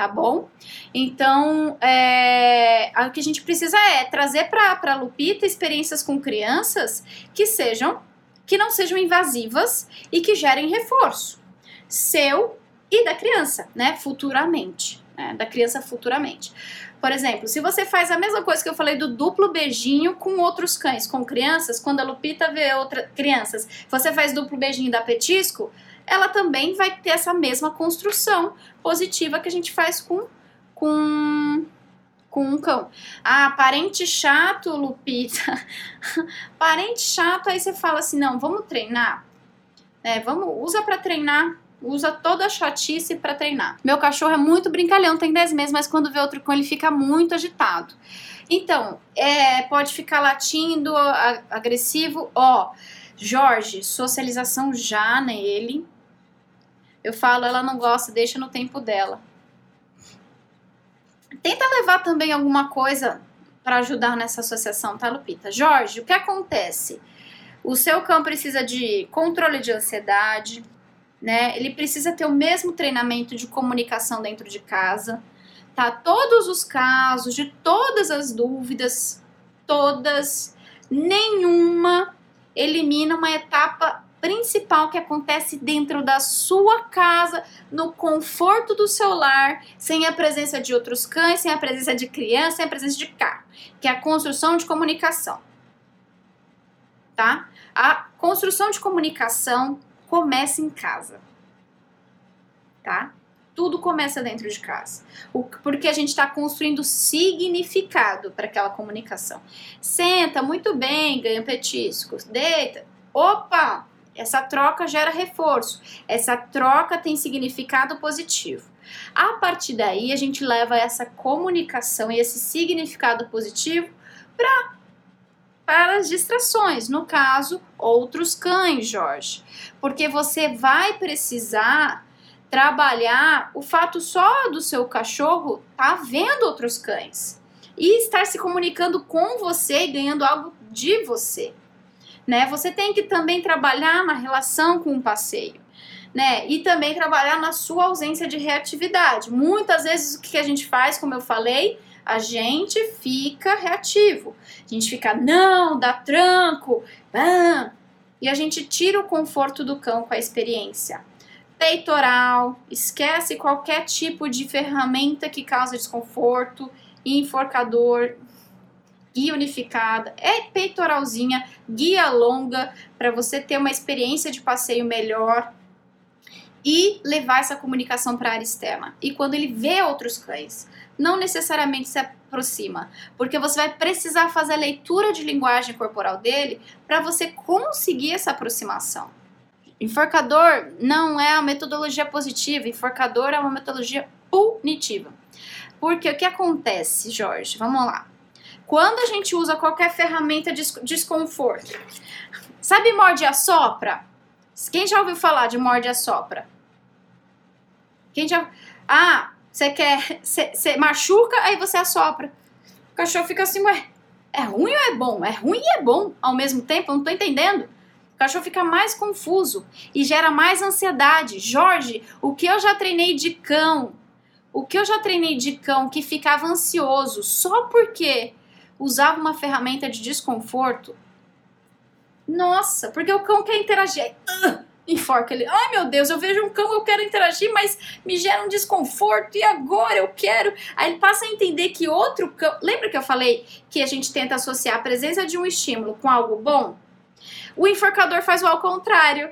tá bom? Então, é, o que a gente precisa é trazer para a Lupita experiências com crianças que sejam, que não sejam invasivas e que gerem reforço seu e da criança, né? Futuramente, né? da criança futuramente. Por exemplo, se você faz a mesma coisa que eu falei do duplo beijinho com outros cães, com crianças, quando a Lupita vê outras crianças, você faz duplo beijinho da petisco, ela também vai ter essa mesma construção positiva que a gente faz com, com, com um cão. Ah, parente chato, Lupita. parente chato, aí você fala assim, não, vamos treinar. É, vamos, usa para treinar usa toda a chatice para treinar. Meu cachorro é muito brincalhão, tem 10 meses, mas quando vê outro cão ele fica muito agitado. Então, é, pode ficar latindo, agressivo. Ó, Jorge, socialização já nele. Eu falo, ela não gosta, deixa no tempo dela. Tenta levar também alguma coisa para ajudar nessa associação, tá, Lupita? Jorge, o que acontece? O seu cão precisa de controle de ansiedade, né? Ele precisa ter o mesmo treinamento de comunicação dentro de casa, tá? Todos os casos, de todas as dúvidas, todas, nenhuma elimina uma etapa principal que acontece dentro da sua casa, no conforto do seu lar, sem a presença de outros cães, sem a presença de criança, sem a presença de carro, que é a construção de comunicação. Tá? A construção de comunicação começa em casa. Tá? Tudo começa dentro de casa. O, porque a gente está construindo significado para aquela comunicação. Senta muito bem, ganha petiscos, deita. Opa! Essa troca gera reforço. Essa troca tem significado positivo. A partir daí, a gente leva essa comunicação e esse significado positivo para para as distrações, no caso, outros cães, Jorge. Porque você vai precisar trabalhar o fato só do seu cachorro tá vendo outros cães e estar se comunicando com você e ganhando algo de você né? Você tem que também trabalhar na relação com o passeio. Né? E também trabalhar na sua ausência de reatividade. Muitas vezes o que a gente faz, como eu falei, a gente fica reativo. A gente fica, não, dá tranco, bam, e a gente tira o conforto do cão com a experiência. Peitoral, esquece qualquer tipo de ferramenta que causa desconforto, enforcador, guia unificada, é peitoralzinha, guia longa, para você ter uma experiência de passeio melhor e levar essa comunicação para a área externa. E quando ele vê outros cães, não necessariamente se aproxima, porque você vai precisar fazer a leitura de linguagem corporal dele para você conseguir essa aproximação. Enforcador não é a metodologia positiva, enforcador é uma metodologia punitiva. Porque o que acontece, Jorge? Vamos lá. Quando a gente usa qualquer ferramenta de desconforto, sabe morde a sopra? Quem já ouviu falar de morde a sopra? Quem já. Ah, você quer. Você machuca, aí você assopra. O cachorro fica assim, ué, é ruim ou é bom? É ruim e é bom ao mesmo tempo, eu não tô entendendo. O cachorro fica mais confuso e gera mais ansiedade. Jorge, o que eu já treinei de cão? O que eu já treinei de cão que ficava ansioso só porque usava uma ferramenta de desconforto? Nossa, porque o cão quer interagir. Uh, enforca ele. Ai meu Deus, eu vejo um cão, eu quero interagir, mas me gera um desconforto e agora eu quero. Aí ele passa a entender que outro cão. Lembra que eu falei que a gente tenta associar a presença de um estímulo com algo bom? O enforcador faz o ao contrário.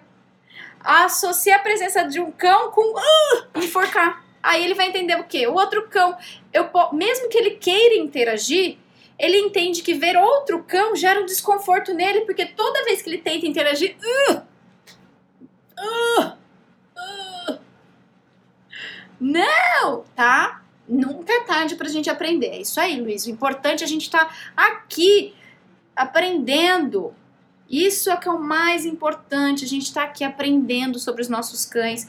Associa a presença de um cão com uh, enforcar. Aí ele vai entender o quê? O outro cão, eu mesmo que ele queira interagir, ele entende que ver outro cão gera um desconforto nele, porque toda vez que ele tenta interagir, uh, uh, uh, não, tá? Nunca é tarde pra gente aprender. É isso aí, Luiz. O importante é a gente estar tá aqui aprendendo. Isso é o que é o mais importante. A gente está aqui aprendendo sobre os nossos cães.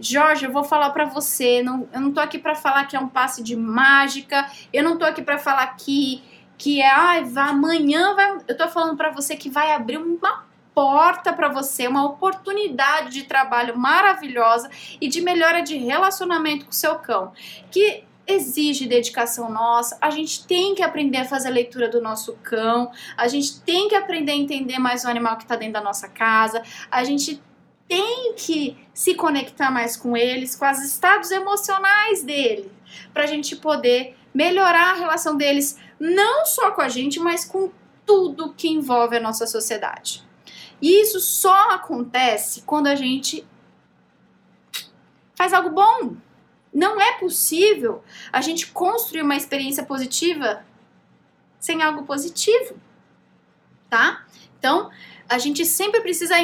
Jorge, eu vou falar para você, não, eu não tô aqui para falar que é um passe de mágica, eu não tô aqui para falar que que é, ai, vai, amanhã vai, eu tô falando para você que vai abrir uma porta para você, uma oportunidade de trabalho maravilhosa e de melhora de relacionamento com o seu cão, que exige dedicação nossa. A gente tem que aprender a fazer a leitura do nosso cão, a gente tem que aprender a entender mais o animal que está dentro da nossa casa, a gente tem que se conectar mais com eles, com os estados emocionais dele, para a gente poder melhorar a relação deles, não só com a gente, mas com tudo que envolve a nossa sociedade. E isso só acontece quando a gente faz algo bom. Não é possível a gente construir uma experiência positiva sem algo positivo, tá? Então, a gente sempre precisa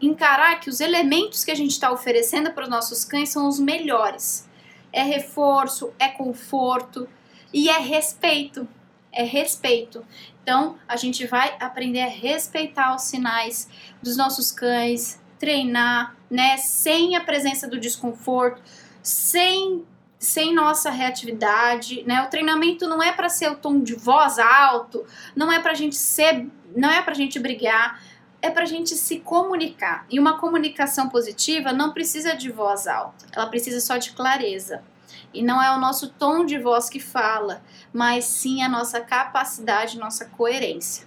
encarar que os elementos que a gente está oferecendo para os nossos cães são os melhores. É reforço, é conforto e é respeito. É respeito. Então, a gente vai aprender a respeitar os sinais dos nossos cães, treinar, né, sem a presença do desconforto, sem sem nossa reatividade, né? O treinamento não é para ser o tom de voz alto, não é para gente ser, não é para a gente brigar, é para a gente se comunicar. E uma comunicação positiva não precisa de voz alta, ela precisa só de clareza. E não é o nosso tom de voz que fala, mas sim a nossa capacidade, nossa coerência.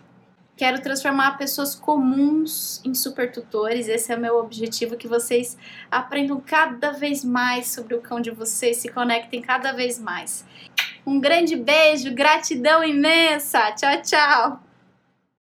Quero transformar pessoas comuns em super tutores. Esse é o meu objetivo: que vocês aprendam cada vez mais sobre o cão de vocês, se conectem cada vez mais. Um grande beijo, gratidão imensa. Tchau, tchau.